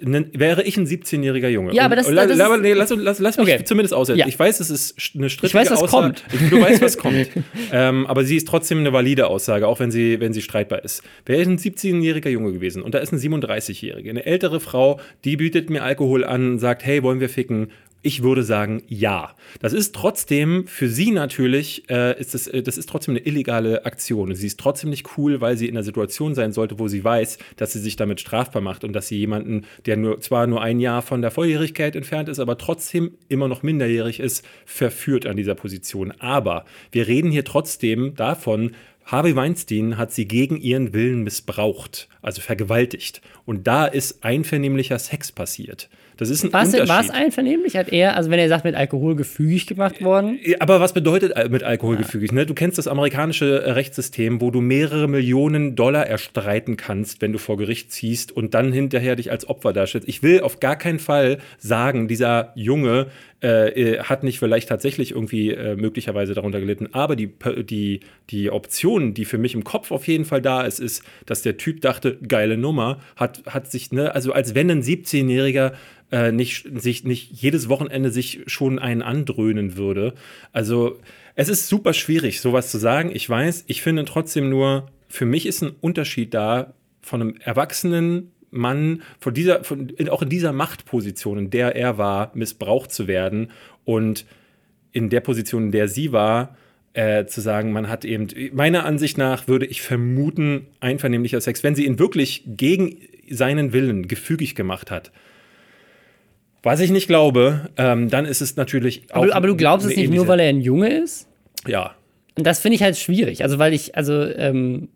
nen- wäre ich ein 17-jähriger Junge. Ja, aber das- Und das la- ist- nee, lass, lass, lass mich Okay. zumindest aussetzen. Ja. Ich weiß, es ist st- eine strittige weiß, was Aussage. kommt. Ich, du weißt, was kommt. ähm, aber sie ist trotzdem eine valide Aussage, auch wenn sie, wenn sie streitbar ist. Wäre ich ein 17-jähriger Junge gewesen und da ist eine 37-jährige, eine ältere Frau, die bietet mir Alkohol an, sagt, hey, wollen wir ficken? Ich würde sagen, ja. Das ist trotzdem für sie natürlich, äh, ist das, äh, das ist trotzdem eine illegale Aktion. Sie ist trotzdem nicht cool, weil sie in einer Situation sein sollte, wo sie weiß, dass sie sich damit strafbar macht und dass sie jemanden, der nur, zwar nur ein Jahr von der Volljährigkeit entfernt ist, aber trotzdem immer noch minderjährig ist, verführt an dieser Position. Aber wir reden hier trotzdem davon, Harvey Weinstein hat sie gegen ihren Willen missbraucht, also vergewaltigt. Und da ist einvernehmlicher Sex passiert. Das ist ein war es Unterschied. war es einvernehmlich? Hat er, also wenn er sagt, mit Alkohol gefügig gemacht worden? Ja, Aber was bedeutet äh, mit Alkohol gefügig? Ne? Du kennst das amerikanische äh, Rechtssystem, wo du mehrere Millionen Dollar erstreiten kannst, wenn du vor Gericht ziehst und dann hinterher dich als Opfer darstellst. Ich will auf gar keinen Fall sagen, dieser Junge äh, äh, hat nicht vielleicht tatsächlich irgendwie äh, möglicherweise darunter gelitten, aber die, die, die Option, die für mich im Kopf auf jeden Fall da ist, ist, dass der Typ dachte, geile Nummer, hat, hat sich, ne, also als wenn ein 17-Jähriger äh, nicht, sich nicht jedes Wochenende sich schon einen andröhnen würde. Also es ist super schwierig, sowas zu sagen. Ich weiß, ich finde trotzdem nur, für mich ist ein Unterschied da von einem erwachsenen Mann, von dieser, von, auch in dieser Machtposition, in der er war, missbraucht zu werden und in der Position, in der sie war, äh, zu sagen, man hat eben, meiner Ansicht nach würde ich vermuten, einvernehmlicher Sex, wenn sie ihn wirklich gegen seinen Willen gefügig gemacht hat. Was ich nicht glaube, ähm, dann ist es natürlich auch. Aber, aber du glaubst es nicht nur, weil er ein Junge ist? Ja. Und das finde ich halt schwierig. Also, weil ich, also, ähm,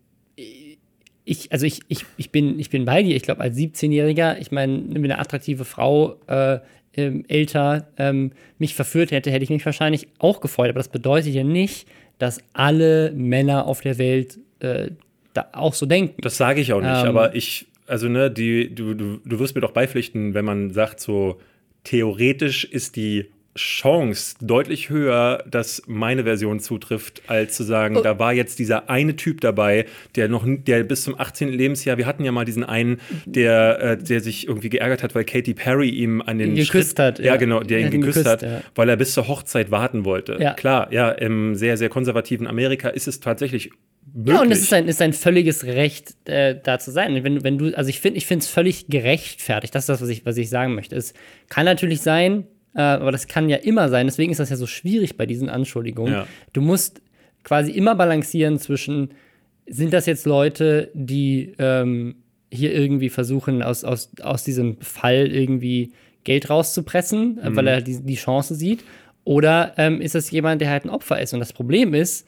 ich, also ich, ich, ich, bin, ich bin bei dir. Ich glaube, als 17-Jähriger, ich meine, wenn eine attraktive Frau äh, ähm, älter ähm, mich verführt hätte, hätte ich mich wahrscheinlich auch gefreut. Aber das bedeutet ja nicht, dass alle Männer auf der Welt äh, da auch so denken. Das sage ich auch nicht, Ähm. aber ich, also ne, die, du, du, du wirst mir doch beipflichten, wenn man sagt, so theoretisch ist die Chance deutlich höher, dass meine Version zutrifft, als zu sagen, Oh. da war jetzt dieser eine Typ dabei, der noch, der bis zum 18. Lebensjahr, wir hatten ja mal diesen einen, der, äh, der sich irgendwie geärgert hat, weil Katy Perry ihm an den Geküsst Schritt, hat, Ja, ja. genau, der ihn geküsst, geküsst, hat, ja. weil er bis zur Hochzeit warten wollte. Ja. Klar, ja, im sehr, sehr konservativen Amerika ist es tatsächlich möglich. Ja, und es ist ein, ist ein völliges Recht, äh, da zu sein. Wenn, wenn du, also ich finde, ich finde es völlig gerechtfertigt. Das ist das, was ich, was ich sagen möchte. Es kann natürlich sein, aber das kann ja immer sein. Deswegen ist das ja so schwierig bei diesen Anschuldigungen. Ja. Du musst quasi immer balancieren zwischen, sind das jetzt Leute, die ähm, hier irgendwie versuchen, aus, aus, aus diesem Fall irgendwie Geld rauszupressen, äh, weil er die, die Chance sieht? Oder ähm, ist es jemand, der halt ein Opfer ist? Und das Problem ist,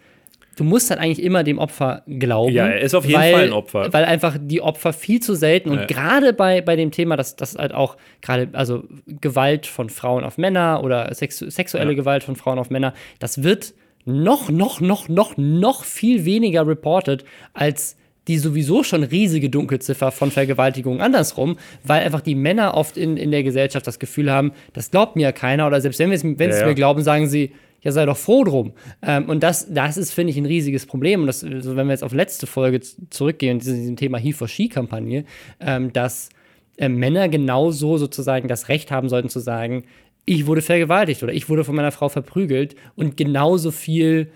du musst halt eigentlich immer dem Opfer glauben. Ja, er ist auf jeden weil, Fall ein Opfer. Weil einfach die Opfer viel zu selten und Ja. gerade bei, bei dem Thema, dass das halt auch gerade, also Gewalt von Frauen auf Männer oder sexu sexuelle Ja. Gewalt von Frauen auf Männer, das wird noch, noch, noch, noch, noch viel weniger reported als die sowieso schon riesige Dunkelziffer von Vergewaltigungen andersrum, weil einfach die Männer oft in, in der Gesellschaft das Gefühl haben, das glaubt mir ja keiner oder selbst wenn wir es wenn sie Ja, es ja. mir glauben, sagen sie, ja, sei doch froh drum. Ähm, und das, das ist, finde ich, ein riesiges Problem. Und das, also wenn wir jetzt auf letzte Folge zurückgehen, diesem, diesem Thema He for She-Kampagne, ähm, dass äh, Männer genauso sozusagen das Recht haben sollten zu sagen, ich wurde vergewaltigt oder ich wurde von meiner Frau verprügelt und genauso viel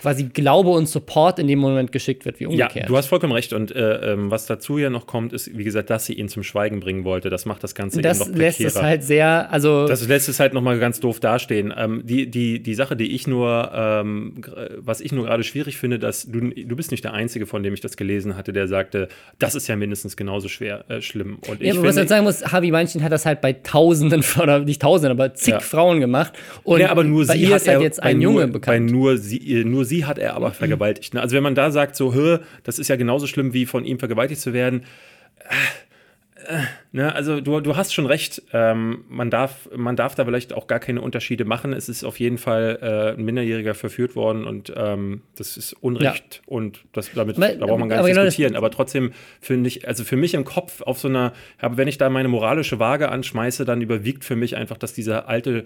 quasi Glaube und Support in dem Moment geschickt wird, wie umgekehrt. Ja, du hast vollkommen recht. Und äh, ähm, was dazu ja noch kommt, ist, wie gesagt, dass sie ihn zum Schweigen bringen wollte. Das macht das Ganze das eben noch lässt es halt sehr, also Das lässt es halt nochmal ganz doof dastehen. Ähm, die, die, die Sache, die ich nur, ähm, was ich nur gerade schwierig finde, dass du, du bist nicht der Einzige, von dem ich das gelesen hatte, der sagte, das ist ja mindestens genauso schwer, äh, schlimm. Und ja, ich aber was man sagen muss, Harvey Weinstein hat das halt bei Tausenden, oder nicht Tausenden, aber zig Ja. Frauen gemacht. Und ja, aber nur bei sie ihr hat ist halt jetzt bei ein nur, Junge Bei bekannt. nur sie, äh, nur sie hat er aber vergewaltigt. Ne? Also wenn man da sagt, so, hö, das ist ja genauso schlimm, wie von ihm vergewaltigt zu werden. Äh, äh, ne? Also du, du hast schon recht. Ähm, man, darf, man darf da vielleicht auch gar keine Unterschiede machen. Es ist auf jeden Fall äh, ein Minderjähriger verführt worden und ähm, das ist Unrecht und das, damit Weil- da braucht man gar aber nicht genau das- diskutieren. aber trotzdem finde ich, also für mich im Kopf auf so einer, aber wenn ich da meine moralische Waage anschmeiße, dann überwiegt für mich einfach, dass dieser alte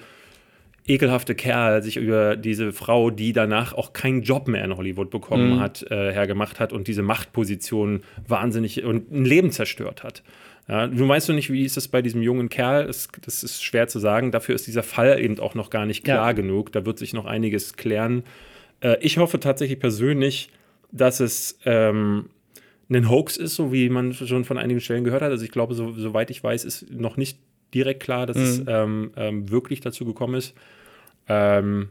ekelhafte Kerl sich über diese Frau, die danach auch keinen Job mehr in Hollywood bekommen Mhm. hat, äh, hergemacht hat und diese Machtposition wahnsinnig und ein Leben zerstört hat. Ja, du weißt du nicht, wie ist es bei diesem jungen Kerl? Das, das ist schwer zu sagen. Dafür ist dieser Fall eben auch noch gar nicht klar Ja. genug. Da wird sich noch einiges klären. Äh, ich hoffe tatsächlich persönlich, dass es ähm, ein Hoax ist, so wie man schon von einigen Stellen gehört hat. Also ich glaube, so, soweit ich weiß, ist noch nicht direkt klar, dass es ähm, ähm, wirklich dazu gekommen ist. Ähm,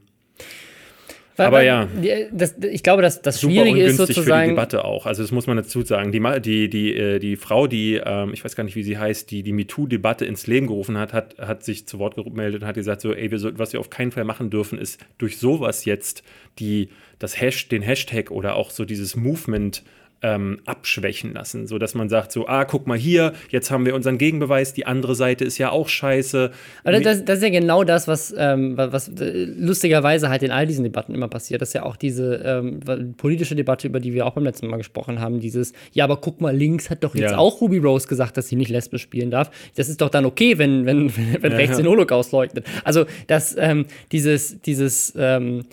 aber ja. Das, ich glaube, dass das super Schwierige ist ungünstig für die sozusagen. Debatte auch. Also das muss man dazu sagen. Die, die, die, äh, die Frau, die, ähm, ich weiß gar nicht, wie sie heißt, die die MeToo-Debatte ins Leben gerufen hat, hat, hat sich zu Wort gemeldet und hat gesagt, so, ey, wir was wir auf keinen Fall machen dürfen, ist durch sowas jetzt die, das Hash, den Hashtag oder auch so dieses Movement ähm, abschwächen lassen, so dass man sagt so, ah, guck mal hier, jetzt haben wir unseren Gegenbeweis, die andere Seite ist ja auch scheiße. Aber das, das ist ja genau das, was, ähm, was äh, lustigerweise halt in all diesen Debatten immer passiert. Das ist ja auch diese ähm, politische Debatte, über die wir auch beim letzten Mal gesprochen haben. Dieses, ja, aber guck mal, links hat doch jetzt Ja. auch Ruby Rose gesagt, dass sie nicht lesbisch spielen darf. Das ist doch dann okay, wenn, wenn, wenn rechts ja. den Holocaust leugnet. Also, dass ähm, dieses, dieses ähm,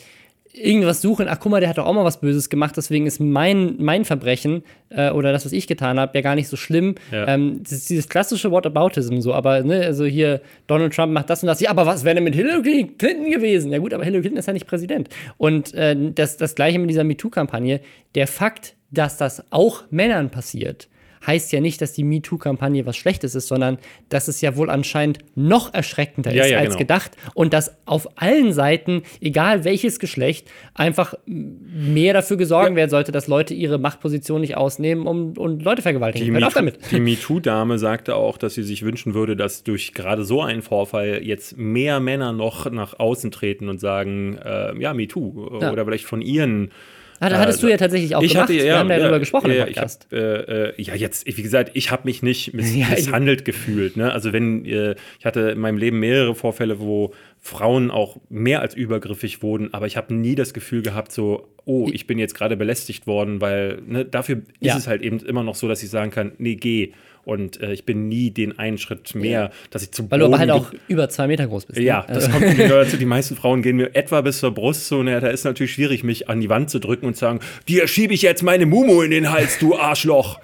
irgendwas suchen, ach guck mal, der hat doch auch mal was Böses gemacht, deswegen ist mein, mein Verbrechen äh, oder das, was ich getan habe, ja gar nicht so schlimm. Ja. Ähm, das ist dieses klassische Whataboutism so, aber ne, also hier Donald Trump macht das und das, ja, aber was wäre denn mit Hillary Clinton gewesen? Ja gut, aber Hillary Clinton ist ja nicht Präsident. Und äh, das, das gleiche mit dieser MeToo-Kampagne. Der Fakt, dass das auch Männern passiert, heißt ja nicht, dass die MeToo-Kampagne was Schlechtes ist, sondern dass es ja wohl anscheinend noch erschreckender Ja, ist ja, als genau. gedacht und dass auf allen Seiten, egal welches Geschlecht, einfach mehr dafür gesorgt werden sollte, dass Leute ihre Machtposition nicht ausnehmen um, und Leute vergewaltigen. Die Hört MeToo- damit. die MeToo-Dame sagte auch, dass sie sich wünschen würde, dass durch gerade so einen Vorfall jetzt mehr Männer noch nach außen treten und sagen, äh, ja, MeToo. Ja. Oder vielleicht von ihren. Hat, hattest du ja tatsächlich auch ich gemacht. hatte, ja, Wir haben ja darüber gesprochen ja, im ich hab, Podcast. äh, äh, ja, jetzt, wie gesagt, ich habe mich nicht miss misshandelt gefühlt. Ne? Also wenn, äh, ich hatte in meinem Leben mehrere Vorfälle, wo Frauen auch mehr als übergriffig wurden, aber ich habe nie das Gefühl gehabt, so, oh, ich bin jetzt gerade belästigt worden, weil ne, dafür ist es halt eben immer noch so, dass ich sagen kann, nee, geh. Und äh, ich bin nie den einen Schritt mehr, dass ich zu Weil du aber halt auch über zwei Meter groß bist. ne? ja, das kommt nämlich nur dazu. Die meisten Frauen gehen mir etwa bis zur Brust so. Na, da ist natürlich schwierig, mich an die Wand zu drücken und zu sagen, dir schiebe ich jetzt meine Mumu in den Hals, du Arschloch.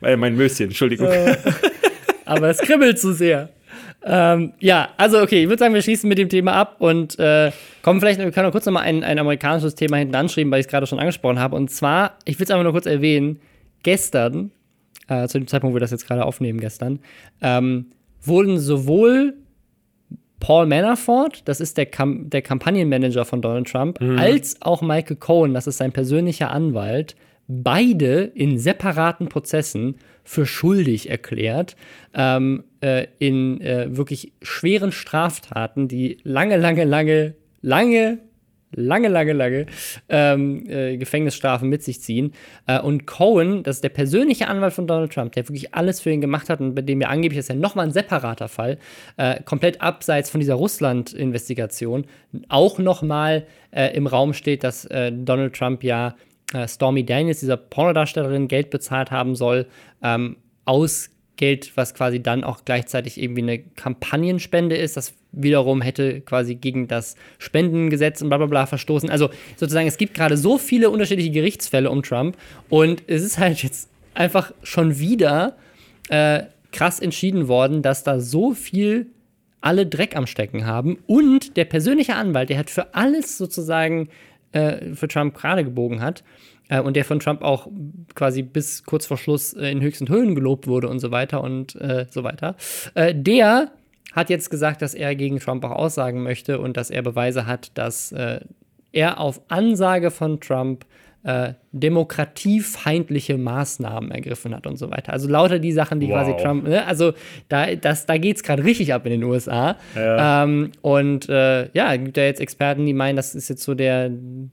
Weil mein Möschen, Entschuldigung. aber es kribbelt zu sehr. Ähm, ja, also okay, ich würde sagen, wir schließen mit dem Thema ab und äh, kommen vielleicht, wir können noch kurz noch mal ein, ein amerikanisches Thema hinten anschreiben, weil ich es gerade schon angesprochen habe. Und zwar, ich will es einfach nur kurz erwähnen, gestern, äh, zu dem Zeitpunkt, wo wir das jetzt gerade aufnehmen, gestern, ähm, wurden sowohl Paul Manafort, das ist der, Kam der Kampagnenmanager von Donald Trump, als auch Michael Cohen, das ist sein persönlicher Anwalt, beide in separaten Prozessen für schuldig erklärt ähm, äh, in äh, wirklich schweren Straftaten, die lange, lange, lange, lange, lange, lange, lange ähm, äh, Gefängnisstrafen mit sich ziehen. Äh, und Cohen, das ist der persönliche Anwalt von Donald Trump, der wirklich alles für ihn gemacht hat und bei dem ja angeblich ist ja nochmal ein separater Fall, äh, komplett abseits von dieser Russland-Investigation, auch nochmal äh, im Raum steht, dass äh, Donald Trump ja äh, Stormy Daniels, dieser Pornodarstellerin, Geld bezahlt haben soll, ähm, aus Geld, was quasi dann auch gleichzeitig irgendwie eine Kampagnenspende ist. Das wiederum hätte quasi gegen das Spendengesetz und bla bla bla verstoßen. Also sozusagen, es gibt gerade so viele unterschiedliche Gerichtsfälle um Trump und es ist halt jetzt einfach schon wieder äh, krass entschieden worden, dass da so viel alle Dreck am Stecken haben und der persönliche Anwalt, der hat für alles sozusagen äh, für Trump gerade gebogen hat, äh, und der von Trump auch quasi bis kurz vor Schluss äh, in höchsten Höhen gelobt wurde und so weiter und äh, so weiter, äh, der hat jetzt gesagt, dass er gegen Trump auch aussagen möchte und dass er Beweise hat, dass äh, er auf Ansage von Trump äh, demokratiefeindliche Maßnahmen ergriffen hat und so weiter. Also lauter die Sachen, die wow. quasi Trump, ne? also da, da geht es gerade richtig ab in den USA. Ja. Ähm, und äh, ja, gibt ja jetzt Experten, die meinen, das ist jetzt so der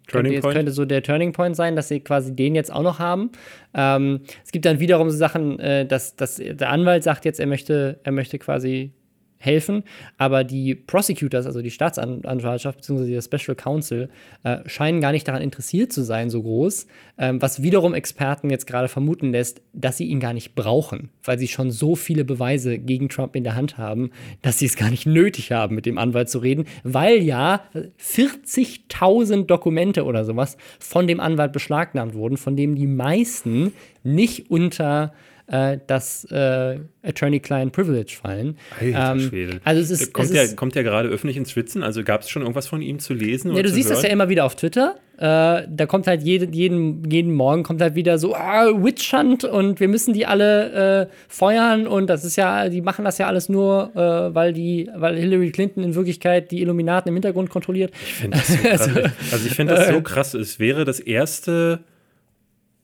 könnte, jetzt, könnte, so der Turning Point sein, dass sie quasi den jetzt auch noch haben. Ähm, es gibt dann wiederum so Sachen, äh, dass, dass der Anwalt sagt jetzt, er möchte, er möchte quasi helfen, aber die Prosecutors, also die Staatsanwaltschaft bzw. der Special Counsel, äh, scheinen gar nicht daran interessiert zu sein, so groß, ähm, was wiederum Experten jetzt gerade vermuten lässt, dass sie ihn gar nicht brauchen, weil sie schon so viele Beweise gegen Trump in der Hand haben, dass sie es gar nicht nötig haben, mit dem Anwalt zu reden, weil ja 40.000 Dokumente oder sowas von dem Anwalt beschlagnahmt wurden, von denen die meisten nicht unter äh, das äh, Attorney-Client Privilege fallen. Alter, ähm, also es ist, kommt, es ist, kommt der gerade öffentlich ins Schwitzen? Also gab es schon irgendwas von ihm zu lesen? Ja, du siehst hören? das ja immer wieder auf Twitter. Äh, da kommt halt jeden, jeden, jeden Morgen kommt halt wieder so, ah, Witch Hunt und wir müssen die alle äh, feuern und das ist ja, die machen das ja alles nur, äh, weil die, weil Hillary Clinton in Wirklichkeit die Illuminaten im Hintergrund kontrolliert. Ich finde das so krass. also, also ich finde das so krass. Es wäre das erste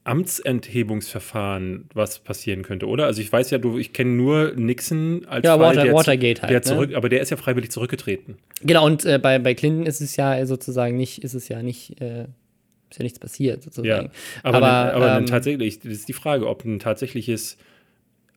Amtsenthebungsverfahren, was passieren könnte, oder? Also ich weiß ja, du, ich kenne nur Nixon als ja, Fall, Water, der, Watergate halt, der zurück, ne? aber der ist ja freiwillig zurückgetreten. Genau und äh, bei, bei Clinton ist es ja sozusagen nicht, ist es ja nicht, äh, ist ja nichts passiert sozusagen. Ja, aber, aber, aber ähm, tatsächlich, das ist die Frage, ob ein tatsächliches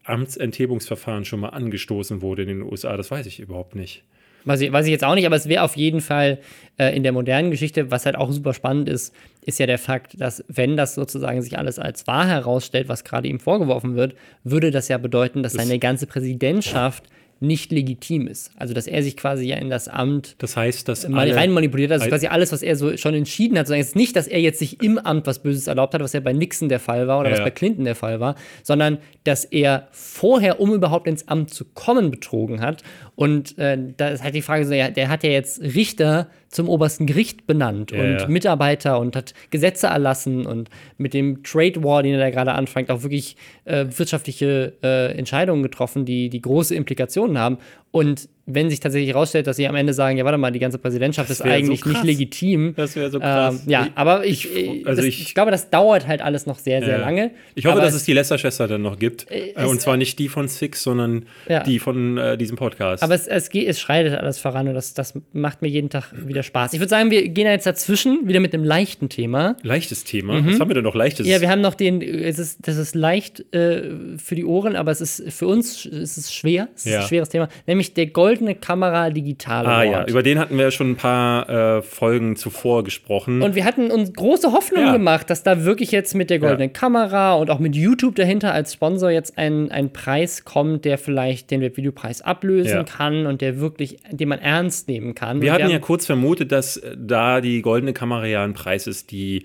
Amtsenthebungsverfahren schon mal angestoßen wurde in den USA, das weiß ich überhaupt nicht. Weiß ich, weiß ich jetzt auch nicht, aber es wäre auf jeden Fall äh, in der modernen Geschichte, was halt auch super spannend ist, ist ja der Fakt, dass wenn das sozusagen sich alles als wahr herausstellt, was gerade ihm vorgeworfen wird, würde das ja bedeuten, dass das seine ganze Präsidentschaft nicht legitim ist. Also, dass er sich quasi ja in das Amt das heißt, dass mal rein manipuliert hat. Also quasi alles, was er so schon entschieden hat. Sondern jetzt nicht, dass er jetzt sich im Amt was Böses erlaubt hat, was ja bei Nixon der Fall war oder ja. was bei Clinton der Fall war, sondern dass er vorher, um überhaupt ins Amt zu kommen, betrogen hat. Und äh, da ist halt die Frage so, ja, der hat ja jetzt Richter zum obersten Gericht benannt ja, und ja. Mitarbeiter und hat Gesetze erlassen und mit dem Trade War, den er da gerade anfängt, auch wirklich äh, wirtschaftliche äh, Entscheidungen getroffen, die, die große Implikationen haben. Und wenn sich tatsächlich herausstellt, dass sie am Ende sagen, ja, warte mal, die ganze Präsidentschaft ist eigentlich so nicht legitim. Das wäre so krass. Ähm, ja, aber ich, ich, also das, ich, ich, glaube, das dauert halt alles noch sehr, sehr ja. lange. Ich hoffe, dass es die Lester-Schwester dann noch gibt. Äh, und zwar nicht die von Six, sondern ja. die von äh, diesem Podcast. Aber es, es, geht, es schreitet alles voran und das, das macht mir jeden Tag wieder Spaß. Ich würde sagen, wir gehen jetzt dazwischen wieder mit einem leichten Thema. Leichtes Thema? Mhm. Was haben wir denn noch leichtes? Ja, wir haben noch den, es ist, das ist leicht äh, für die Ohren, aber es ist für uns es ist schwer. Es ist ja. ein schweres Thema. Nämlich der goldene Kamera digitale ah, Ort. ja, über den hatten wir schon ein paar äh, Folgen zuvor gesprochen. Und wir hatten uns große Hoffnung ja. gemacht, dass da wirklich jetzt mit der goldenen ja. Kamera und auch mit YouTube dahinter als Sponsor jetzt ein, ein Preis kommt, der vielleicht den Webvideopreis ablösen ja. kann und der wirklich, den man ernst nehmen kann. Wir und hatten ja kurz vermutet, dass äh, da die goldene Kamera ja ein Preis ist, die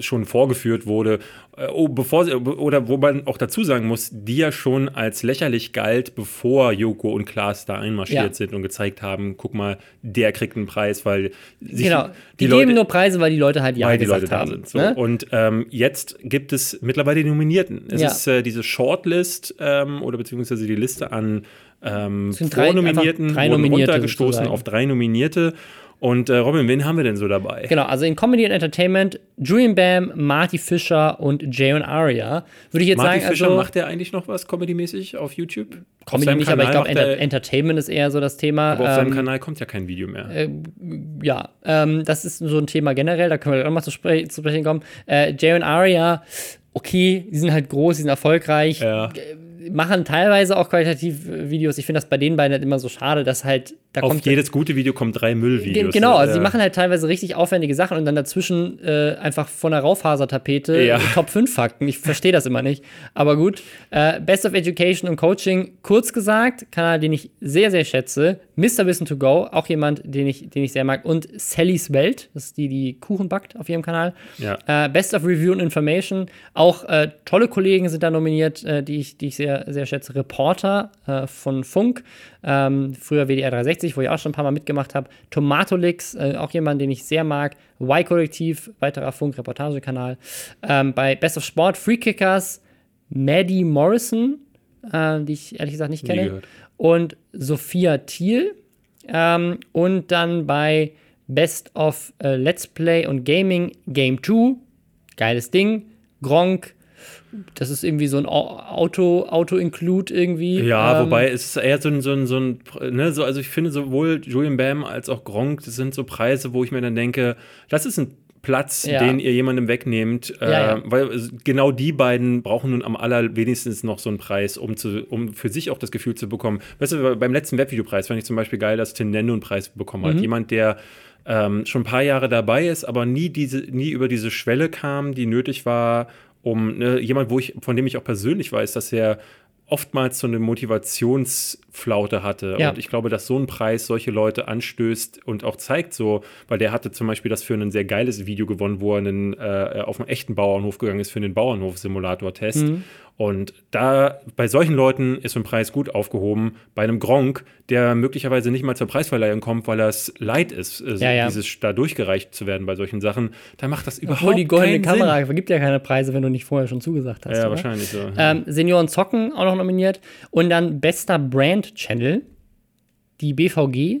schon vorgeführt wurde, äh, oh, bevor oder wo man auch dazu sagen muss, die ja schon als lächerlich galt, bevor Joko und Klaas da einmarschiert ja. sind und gezeigt haben, guck mal, der kriegt einen Preis, weil genau, die, die Leute, geben nur Preise, weil die Leute halt ja weil die Leute haben, da sind. So. Ne? Und ähm, jetzt gibt es mittlerweile die Nominierten. Es ja. ist äh, diese Shortlist ähm, oder beziehungsweise die Liste an ähm, Vornominierten drei, drei wurden runtergestoßen sozusagen. auf drei Nominierte. Und äh, Robin, wen haben wir denn so dabei? Genau, also in Comedy and Entertainment Julian Bam, Marty Fischer und Jayon Aria. Würde ich jetzt Marty sagen, Fischer also, macht der eigentlich noch was Comedy-mäßig auf YouTube? Comedy nicht, aber ich glaube, Enter Entertainment ist eher so das Thema. Aber auf ähm, seinem Kanal kommt ja kein Video mehr. Äh, ja, ähm, das ist so ein Thema generell, da können wir auch mal zu, spre zu sprechen kommen. Äh, Jayon Aria, okay, die sind halt groß, die sind erfolgreich. Ja machen teilweise auch qualitativ Videos. Ich finde das bei den beiden halt immer so schade, dass halt da Auf kommt jedes gute Video kommen drei Müllvideos. Genau, also Ja. die machen halt teilweise richtig aufwendige Sachen und dann dazwischen äh, einfach von der Raufasertapete Ja. Top 5 Fakten. Ich verstehe das immer nicht. Aber gut. Äh, Best of Education und Coaching, kurz gesagt, Kanal, den ich sehr, sehr schätze. Mr. Wissen to Go, auch jemand, den ich, den ich sehr mag. Und Sallys Welt, das ist die, die Kuchen backt auf ihrem Kanal. Ja. Äh, Best of Review and Information, auch äh, tolle Kollegen sind da nominiert, äh, die, ich, die ich sehr, sehr schätze. Reporter äh, von Funk, ähm, früher WDR 360, wo ich auch schon ein paar Mal mitgemacht habe. Tomatolix, äh, auch jemand, den ich sehr mag. Y-Kollektiv, weiterer Funk-Reportagekanal. Ähm, bei Best of Sport, Free Kickers, Maddie Morrison, äh, die ich ehrlich gesagt nicht kenne. Und Sophia Thiel. Ähm, und dann bei Best of äh, Let's Play und Gaming Game 2. Geiles Ding. Gronk. Das ist irgendwie so ein Au- Auto, Auto-Include irgendwie. Ja, Ähm, wobei es ist eher so ein, so ein, so ein ne, so, also ich finde sowohl Julian Bam als auch Gronk, das sind so Preise, wo ich mir dann denke, das ist ein Platz, Ja. den ihr jemandem wegnehmt, äh, Ja, ja. weil es- genau die beiden brauchen nun am allerwenigstens noch so einen Preis, um, zu, um für sich auch das Gefühl zu bekommen. Weißt du, beim letzten Webvideopreis fand ich zum Beispiel geil, dass Tim Nendo einen Preis bekommen Mhm. hat. Jemand, der ähm, schon ein paar Jahre dabei ist, aber nie, diese, nie über diese Schwelle kam, die nötig war, um ne, jemand, wo ich, von dem ich auch persönlich weiß, dass er oftmals so eine Motivationsflaute hatte. Ja. Und ich glaube, dass so ein Preis solche Leute anstößt und auch zeigt so, weil der hatte zum Beispiel das für ein sehr geiles Video gewonnen, wo er einen, äh, auf einen echten Bauernhof gegangen ist für den Bauernhof-Simulator-Test. Mhm. Und da, bei solchen Leuten ist so ein Preis gut aufgehoben. Bei einem Gronk, der möglicherweise nicht mal zur Preisverleihung kommt, weil er es leid ist, äh, Ja, ja. dieses da durchgereicht zu werden bei solchen Sachen, da macht das überhaupt Obwohl die goldene Kamera Sinn. vergibt ja keine Preise, wenn du nicht vorher schon zugesagt hast. Ja, oder? wahrscheinlich so. Ähm, Senioren Zocken auch noch nominiert. Und dann bester Brand Channel, die BVG,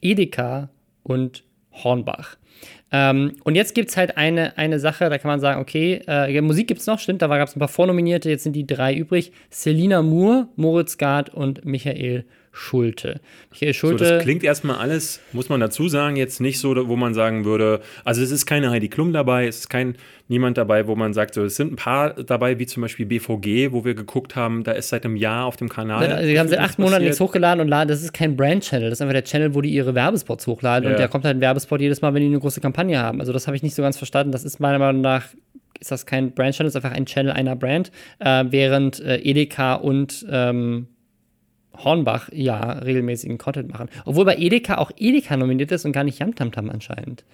Edeka und Hornbach. Ähm, und jetzt gibt es halt eine, eine Sache, da kann man sagen, okay, äh, Musik gibt es noch, stimmt, da gab es ein paar Vornominierte, jetzt sind die drei übrig. Selina Moore, Moritz Gard und Michael Schulte. Michael So, Schulte. das klingt erstmal alles, muss man dazu sagen, jetzt nicht so, wo man sagen würde, also es ist keine Heidi Klum dabei, es ist kein niemand dabei, wo man sagt, so, es sind ein paar dabei, wie zum Beispiel BVG, wo wir geguckt haben, da ist seit einem Jahr auf dem Kanal. Also, die haben seit acht Monaten nichts hochgeladen und laden, das ist kein Brand-Channel, das ist einfach der Channel, wo die ihre Werbespots hochladen Ja. und da kommt halt ein Werbespot jedes Mal, wenn die eine große Kampagne haben. Also das habe ich nicht so ganz verstanden. Das ist meiner Meinung nach, ist das kein Brand-Channel, ist einfach ein Channel einer Brand, äh, während äh, Edeka und ähm, Hornbach ja regelmäßigen Content machen. Obwohl bei Edeka auch Edeka nominiert ist und gar nicht Yamtamtam anscheinend.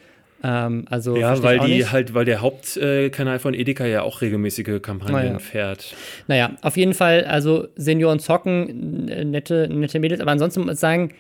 Ähm, also Ja, weil die nicht. halt, weil der Hauptkanal von Edeka ja auch regelmäßige Kampagnen Naja. fährt. Naja, auf jeden Fall, also Senioren zocken, nette, nette Mädels, aber ansonsten muss ich sagen,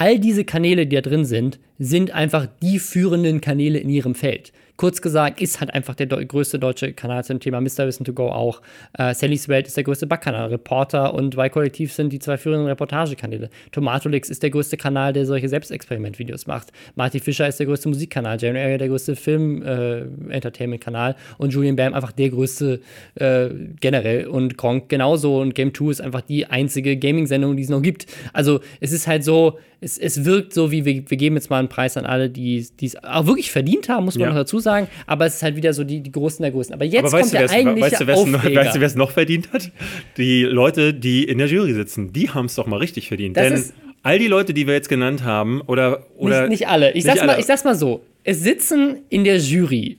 all diese Kanäle, die da drin sind, sind einfach die führenden Kanäle in ihrem Feld. Kurz gesagt, ist halt einfach der größte deutsche Kanal zum Thema Mr. Wissen to Go auch. Äh, Sallys Welt ist der größte Backkanal. Reporter und Y-Kollektiv sind die zwei führenden Reportagekanäle. Tomatolix ist der größte Kanal, der solche Selbstexperimentvideos macht. Marty Fischer ist der größte Musikkanal. Jane Area der größte Film-Entertainment-Kanal. und Julian Bam einfach der größte äh, generell. Und Gronk genauso. Und Game 2 ist einfach die einzige Gaming-Sendung, die es noch gibt. Also es ist halt so, es, es wirkt so, wie wir, wir geben jetzt mal einen Preis an alle, die die es auch wirklich verdient haben, muss man Ja. noch dazu sagen. Aber es ist halt wieder so die, die Großen der Größten. Aber jetzt Aber kommt du, der eigentliche weißt du, weißt du, wer es noch verdient hat? Die Leute, die in der Jury sitzen, die haben es doch mal richtig verdient. Das Denn ist- all die Leute, die wir jetzt genannt haben, oder. oder nicht, nicht alle. Ich nicht sag's, Mal, alle. ich sag's mal so. Es sitzen in der Jury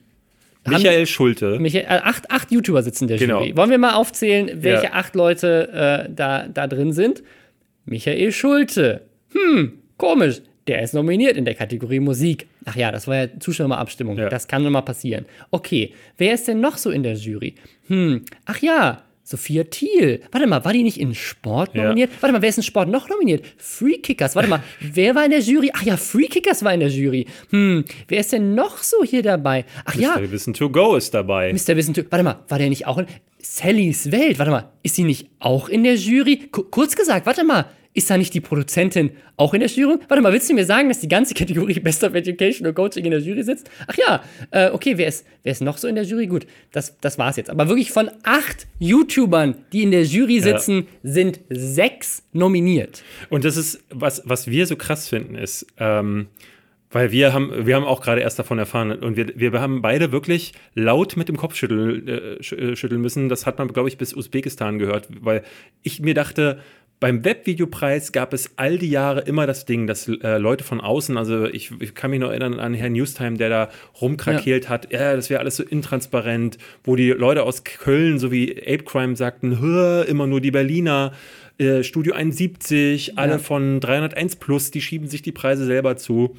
Michael Schulte. Michael, äh, acht, acht YouTuber sitzen in der Genau. Jury. Wollen wir mal aufzählen, welche Ja. acht Leute äh, da, da drin sind? Michael Schulte. Hm, komisch. Der ist nominiert in der Kategorie Musik. Ach ja, das war ja Zuschauerabstimmung. Ja. Das kann nur mal passieren. Okay, wer ist denn noch so in der Jury? Hm, ach ja, Sophia Thiel. Warte mal, war die nicht in Sport Ja. nominiert? Warte mal, wer ist in Sport noch nominiert? Free Kickers. Warte mal, wer war in der Jury? Ach ja, Free Kickers war in der Jury. Hm, wer ist denn noch so hier dabei? Ach ja, Mr. Wissen to Go ist dabei. Mr. Wissen, warte mal, war der nicht auch in Sallys Welt? Warte mal, ist sie nicht auch in der Jury? Ku- kurz gesagt, warte mal, ist da nicht die Produzentin auch in der Jury? Warte mal, willst du mir sagen, dass die ganze Kategorie Best of Education und Coaching in der Jury sitzt? Ach ja, äh, okay, wer ist, wer ist noch so in der Jury? Gut, das, das war's jetzt. Aber wirklich von acht YouTubern, die in der Jury sitzen, sind sechs nominiert. Und das ist, was, was wir so krass finden, ist, ähm, weil wir haben, wir haben auch gerade erst davon erfahren und wir, wir haben beide wirklich laut mit dem Kopf schütteln, äh, äh, schütteln müssen. Das hat man, glaube ich, bis Usbekistan gehört, weil ich mir dachte, Beim Webvideopreis gab es all die Jahre immer das Ding, dass äh, Leute von außen, also ich, ich, kann mich noch erinnern an Herrn Newstime, der da rumkrakeelt ja. hat, ja, das wäre alles so intransparent, wo die Leute aus Köln, so wie Ape Crime, sagten, immer nur die Berliner. Äh, Studio 71, alle von 301 Plus, die schieben sich die Preise selber zu.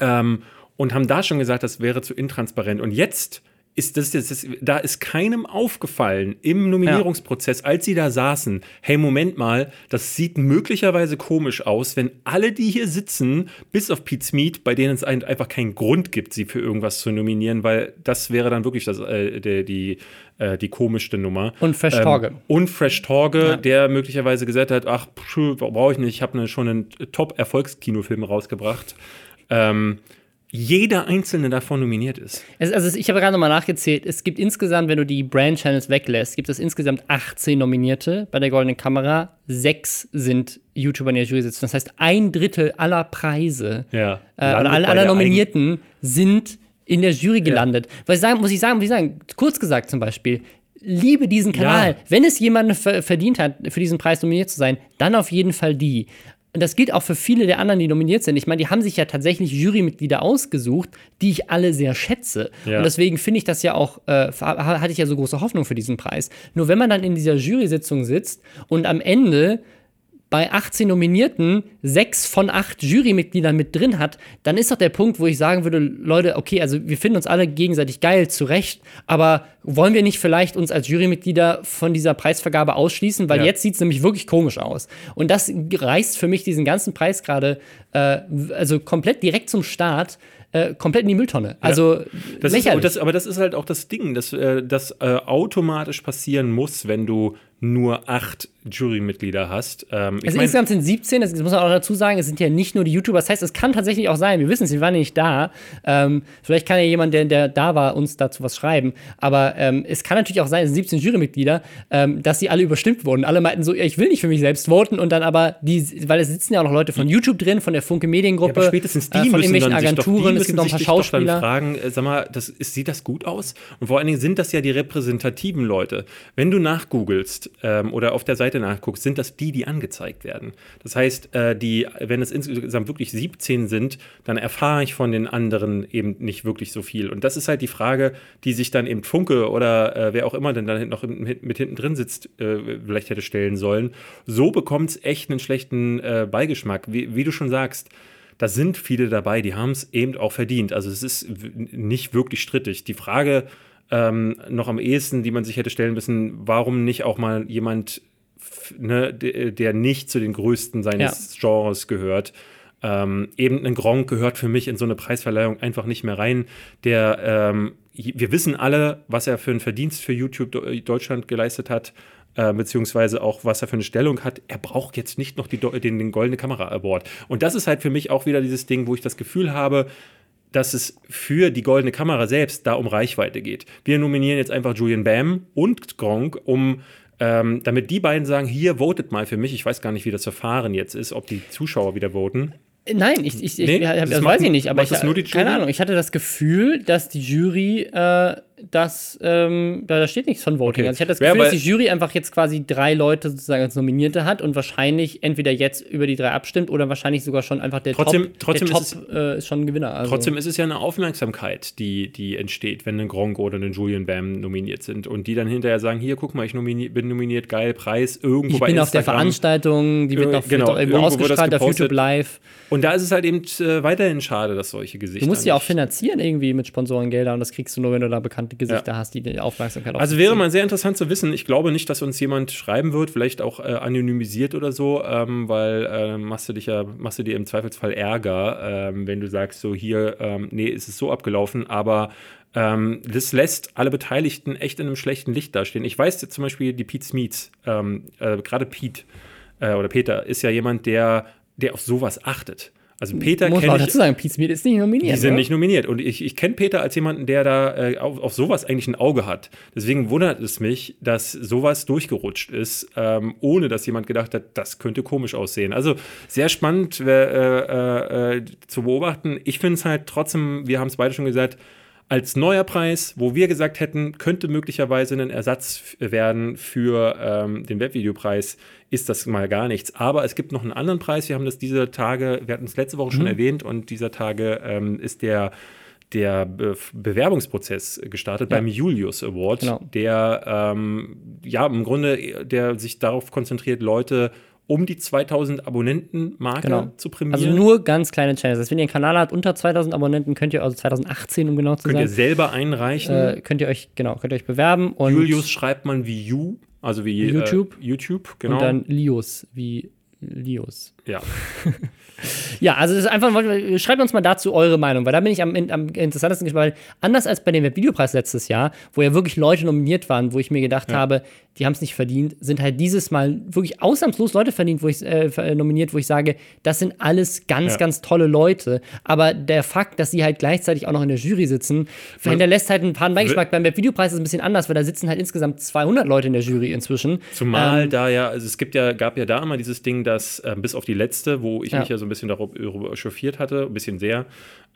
Ähm, und haben da schon gesagt, das wäre zu intransparent. Und jetzt ist das, das, das, da ist keinem aufgefallen im Nominierungsprozess, ja. als sie da saßen, hey, Moment mal, das sieht möglicherweise komisch aus, wenn alle, die hier sitzen, bis auf Pete Smith, bei denen es einfach keinen Grund gibt, sie für irgendwas zu nominieren, weil das wäre dann wirklich das, äh, die, die, äh, die komischste Nummer. Und Fresh Torge. Ähm, und Fresh Torge, ja. der möglicherweise gesagt hat, ach, brauche ich nicht, ich habe ne, schon einen Top-Erfolgskinofilm rausgebracht. Ähm, jeder einzelne davon nominiert ist. Es, also ich habe gerade nochmal nachgezählt. Es gibt insgesamt, wenn du die Brand Channels weglässt, gibt es insgesamt 18 Nominierte bei der Goldenen Kamera. Sechs sind YouTuber in der Jury sitzen. Das heißt, ein Drittel aller Preise ja, äh, aller, aller Nominierten sind in der Jury gelandet. Ja. Was ich sagen, muss ich sagen, muss ich sagen, kurz gesagt zum Beispiel, liebe diesen Kanal. Ja. Wenn es jemanden verdient hat, für diesen Preis nominiert zu sein, dann auf jeden Fall die. Und das gilt auch für viele der anderen, die nominiert sind. Ich meine, die haben sich ja tatsächlich Jurymitglieder ausgesucht, die ich alle sehr schätze. Ja. Und deswegen finde ich das ja auch, äh, hatte ich ja so große Hoffnung für diesen Preis. Nur wenn man dann in dieser Jury-Sitzung sitzt und am Ende bei 18 Nominierten sechs von acht Jurymitgliedern mit drin hat, dann ist doch der Punkt, wo ich sagen würde, Leute, okay, also wir finden uns alle gegenseitig geil, zu Recht, aber wollen wir nicht vielleicht uns als Jurymitglieder von dieser Preisvergabe ausschließen? Weil ja. jetzt sieht es nämlich wirklich komisch aus. Und das reißt für mich diesen ganzen Preis gerade, äh, also komplett direkt zum Start, äh, komplett in die Mülltonne. Also das ist, das, aber das ist halt auch das Ding, dass äh, das äh, automatisch passieren muss, wenn du nur acht Jurymitglieder hast. Ähm, also insgesamt sind 17, das muss man auch dazu sagen, es sind ja nicht nur die YouTuber. Das heißt, es kann tatsächlich auch sein, wir wissen es, wir waren ja nicht da. Ähm, vielleicht kann ja jemand, der, der da war, uns dazu was schreiben. Aber ähm, es kann natürlich auch sein, es sind 17 Jurymitglieder, ähm, dass sie alle überstimmt wurden. Alle meinten so, ich will nicht für mich selbst voten und dann aber die, weil es sitzen ja auch noch Leute von YouTube drin, von der Funke Mediengruppe, ja, spätestens die äh, von irgendwelchen Agenturen, doch, es gibt noch ein paar Schauspieler. Fragen, äh, sag mal, das, ist, sieht das gut aus? Und vor allen Dingen sind das ja die repräsentativen Leute. Wenn du nachgoogelst ähm, oder auf der Seite nachguckst, sind das die, die angezeigt werden. Das heißt, äh, die, wenn es insgesamt wirklich 17 sind, dann erfahre ich von den anderen eben nicht wirklich so viel. Und das ist halt die Frage, die sich dann eben Funke oder äh, wer auch immer denn da noch mit, mit hinten drin sitzt, äh, vielleicht hätte stellen sollen. So bekommt es echt einen schlechten äh, Beigeschmack. Wie, wie du schon sagst, da sind viele dabei, die haben es eben auch verdient. Also es ist nicht wirklich strittig. Die Frage ähm, noch am ehesten, die man sich hätte stellen müssen, warum nicht auch mal jemand ne, der nicht zu den größten seines ja. Genres gehört. Ähm, eben ein Gronk gehört für mich in so eine Preisverleihung einfach nicht mehr rein. Der, ähm, wir wissen alle, was er für einen Verdienst für YouTube Deutschland geleistet hat, äh, beziehungsweise auch, was er für eine Stellung hat. Er braucht jetzt nicht noch die, den, den Goldene Kamera Award. Und das ist halt für mich auch wieder dieses Ding, wo ich das Gefühl habe, dass es für die Goldene Kamera selbst da um Reichweite geht. Wir nominieren jetzt einfach Julian Bam und Gronk, um ähm, damit die beiden sagen, hier votet mal für mich. Ich weiß gar nicht, wie das Verfahren jetzt ist, ob die Zuschauer wieder voten. Nein, ich, ich, nee, ich das, das weiß ich nicht, aber ich, keine Ahnung, ich hatte das Gefühl, dass die Jury äh, dass ähm, da steht nichts von Voting. Okay. Also ich hatte das Gefühl, ja, dass die Jury einfach jetzt quasi drei Leute sozusagen als Nominierte hat und wahrscheinlich entweder jetzt über die drei abstimmt oder wahrscheinlich sogar schon einfach der trotzdem, Top, trotzdem der Top ist, es, äh, ist schon ein Gewinner. Also. Trotzdem ist es ja eine Aufmerksamkeit, die, die entsteht, wenn ein Gronk oder ein Julian Bam nominiert sind und die dann hinterher sagen, hier, guck mal, ich nominiert, bin nominiert, geil, Preis, irgendwo ich bei bin Instagram. auf der Veranstaltung, die wird noch genau, irgendwo ausgestrahlt auf YouTube Live. Und da ist es halt eben äh, weiterhin schade, dass solche Gesichter Du musst ja auch finanzieren irgendwie mit Sponsorengeldern und das kriegst du nur, wenn du da bekannte Gesichter ja. hast, die Aufmerksamkeit auf Also wäre mal sehr interessant zu wissen. Ich glaube nicht, dass uns jemand schreiben wird, vielleicht auch äh, anonymisiert oder so, ähm, weil äh, machst du dich ja, machst du dir im Zweifelsfall Ärger, ähm, wenn du sagst, so hier, ähm, nee, ist es so abgelaufen, aber ähm, das lässt alle Beteiligten echt in einem schlechten Licht dastehen. Ich weiß jetzt zum Beispiel, die Pete Smeets, ähm, äh, gerade Pete äh, oder Peter, ist ja jemand, der, der auf sowas achtet. Also Peter Muss man dazu sagen, Pete Smith ist nicht nominiert. Die sind oder? nicht nominiert. Und ich, ich kenne Peter als jemanden, der da äh, auf, auf, sowas eigentlich ein Auge hat. Deswegen wundert es mich, dass sowas durchgerutscht ist, ähm, ohne dass jemand gedacht hat, das könnte komisch aussehen. Also sehr spannend äh, äh, äh zu beobachten. Ich finde es halt trotzdem, wir haben es beide schon gesagt, als neuer Preis, wo wir gesagt hätten, könnte möglicherweise ein Ersatz werden für ähm, den Webvideopreis, ist das mal gar nichts. Aber es gibt noch einen anderen Preis. Wir haben das diese Tage, wir hatten es letzte Woche schon Mhm. erwähnt und dieser Tage ähm, ist der der Be Bewerbungsprozess gestartet Ja. beim Julius Award, Genau. der ähm, ja im Grunde der sich darauf konzentriert, Leute um die 2000 Abonnenten-Marke Genau. zu prämieren. Also nur ganz kleine Channels. Das heißt, wenn ihr einen Kanal habt unter 2000 Abonnenten, könnt ihr, also 2018, um genau zu Könnt ihr sein, selber einreichen. äh, könnt ihr euch, genau, könnt ihr euch bewerben und, Julius schreibt man wie You, also wie YouTube. Äh, YouTube, genau. und dann Lios, wie Lios. ja. Ja, also das ist einfach, schreibt uns mal dazu eure Meinung, weil da bin ich am, am interessantesten gespannt. Anders als bei dem Webvideopreis letztes Jahr, wo ja wirklich Leute nominiert waren, wo ich mir gedacht habe, die haben es nicht verdient, sind halt dieses Mal wirklich ausnahmslos Leute verdient, wo ich, äh, ver- nominiert, wo ich sage, das sind alles ganz, Ja. ganz tolle Leute. Aber der Fakt, dass sie halt gleichzeitig auch noch in der Jury sitzen, hinterlässt halt einen paar Beigeschmack. Beim Webvideopreis ist es ein bisschen anders, weil da sitzen halt insgesamt 200 Leute in der Jury inzwischen. Zumal Ähm, da ja, also es gibt ja, gab ja da immer dieses Ding, dass äh, bis auf die letzte, wo ich Ja. mich ja so ein bisschen darüber darüber chauffiert hatte, ein bisschen sehr,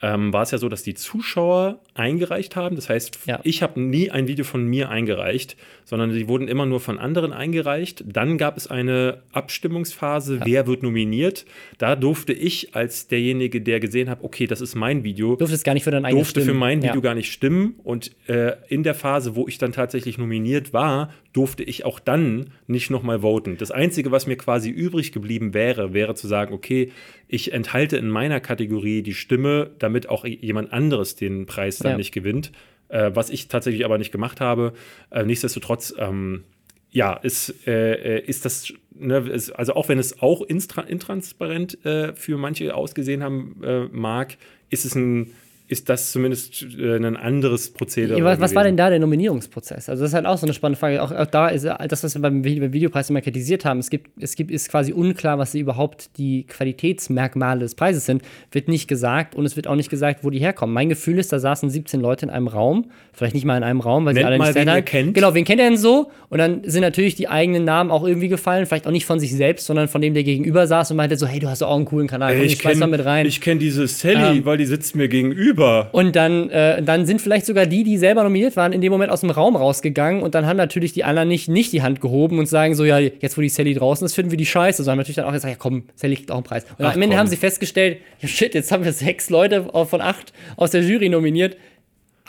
ähm, war es ja so, dass die Zuschauer eingereicht haben. Das heißt, Ja. ich habe nie ein Video von mir eingereicht, sondern die wurden immer nur von anderen eingereicht. Dann gab es eine Abstimmungsphase, wer wird nominiert. Da durfte ich als derjenige, der gesehen hat, okay, das ist mein Video, durfte es gar nicht für dein eigenes durfte für mein Video ja. gar nicht stimmen. Und äh, in der Phase, wo ich dann tatsächlich nominiert war, durfte ich auch dann nicht nochmal voten. Das Einzige, was mir quasi übrig geblieben wäre, wäre zu sagen, okay, ich enthalte in meiner Kategorie die Stimme, damit auch jemand anderes den Preis dann Ja. nicht gewinnt. Äh, was ich tatsächlich aber nicht gemacht habe. Äh, nichtsdestotrotz, ähm, ja, ist, äh, äh, ist das, ne, ist, also auch wenn es auch intransparent äh, für manche ausgesehen haben äh, mag, ist es ein, ist das zumindest äh, ein anderes Prozedere. Was, was war denn da der Nominierungsprozess? Also das ist halt auch so eine spannende Frage. Auch, auch da ist ja das, was wir beim, Vi- beim Videopreis immer kritisiert haben. Es gibt, es gibt, ist quasi unklar, was überhaupt die Qualitätsmerkmale des Preises sind. Wird nicht gesagt und es wird auch nicht gesagt, wo die herkommen. Mein Gefühl ist, da saßen 17 Leute in einem Raum, vielleicht nicht mal in einem Raum, weil sie alle mal, nicht wen ihr kennt. Genau, wen kennt er denn so? Und dann sind natürlich die eigenen Namen auch irgendwie gefallen. Vielleicht auch nicht von sich selbst, sondern von dem, der gegenüber saß und meinte so, hey, du hast auch einen coolen Kanal. Komm, ich schmeiß mal mit rein. Ich kenne diese Sally, Ähm, weil die sitzt mir gegenüber. Und dann, äh, dann sind vielleicht sogar die, die selber nominiert waren, in dem Moment aus dem Raum rausgegangen und dann haben natürlich die anderen nicht, nicht die Hand gehoben und sagen so, ja, jetzt wo die Sally draußen ist, finden wir die scheiße. Sondern natürlich dann auch gesagt, ja komm, Sally kriegt auch einen Preis. Und Ach, am Ende komm. haben sie festgestellt, ja shit, jetzt haben wir sechs Leute von acht aus der Jury nominiert,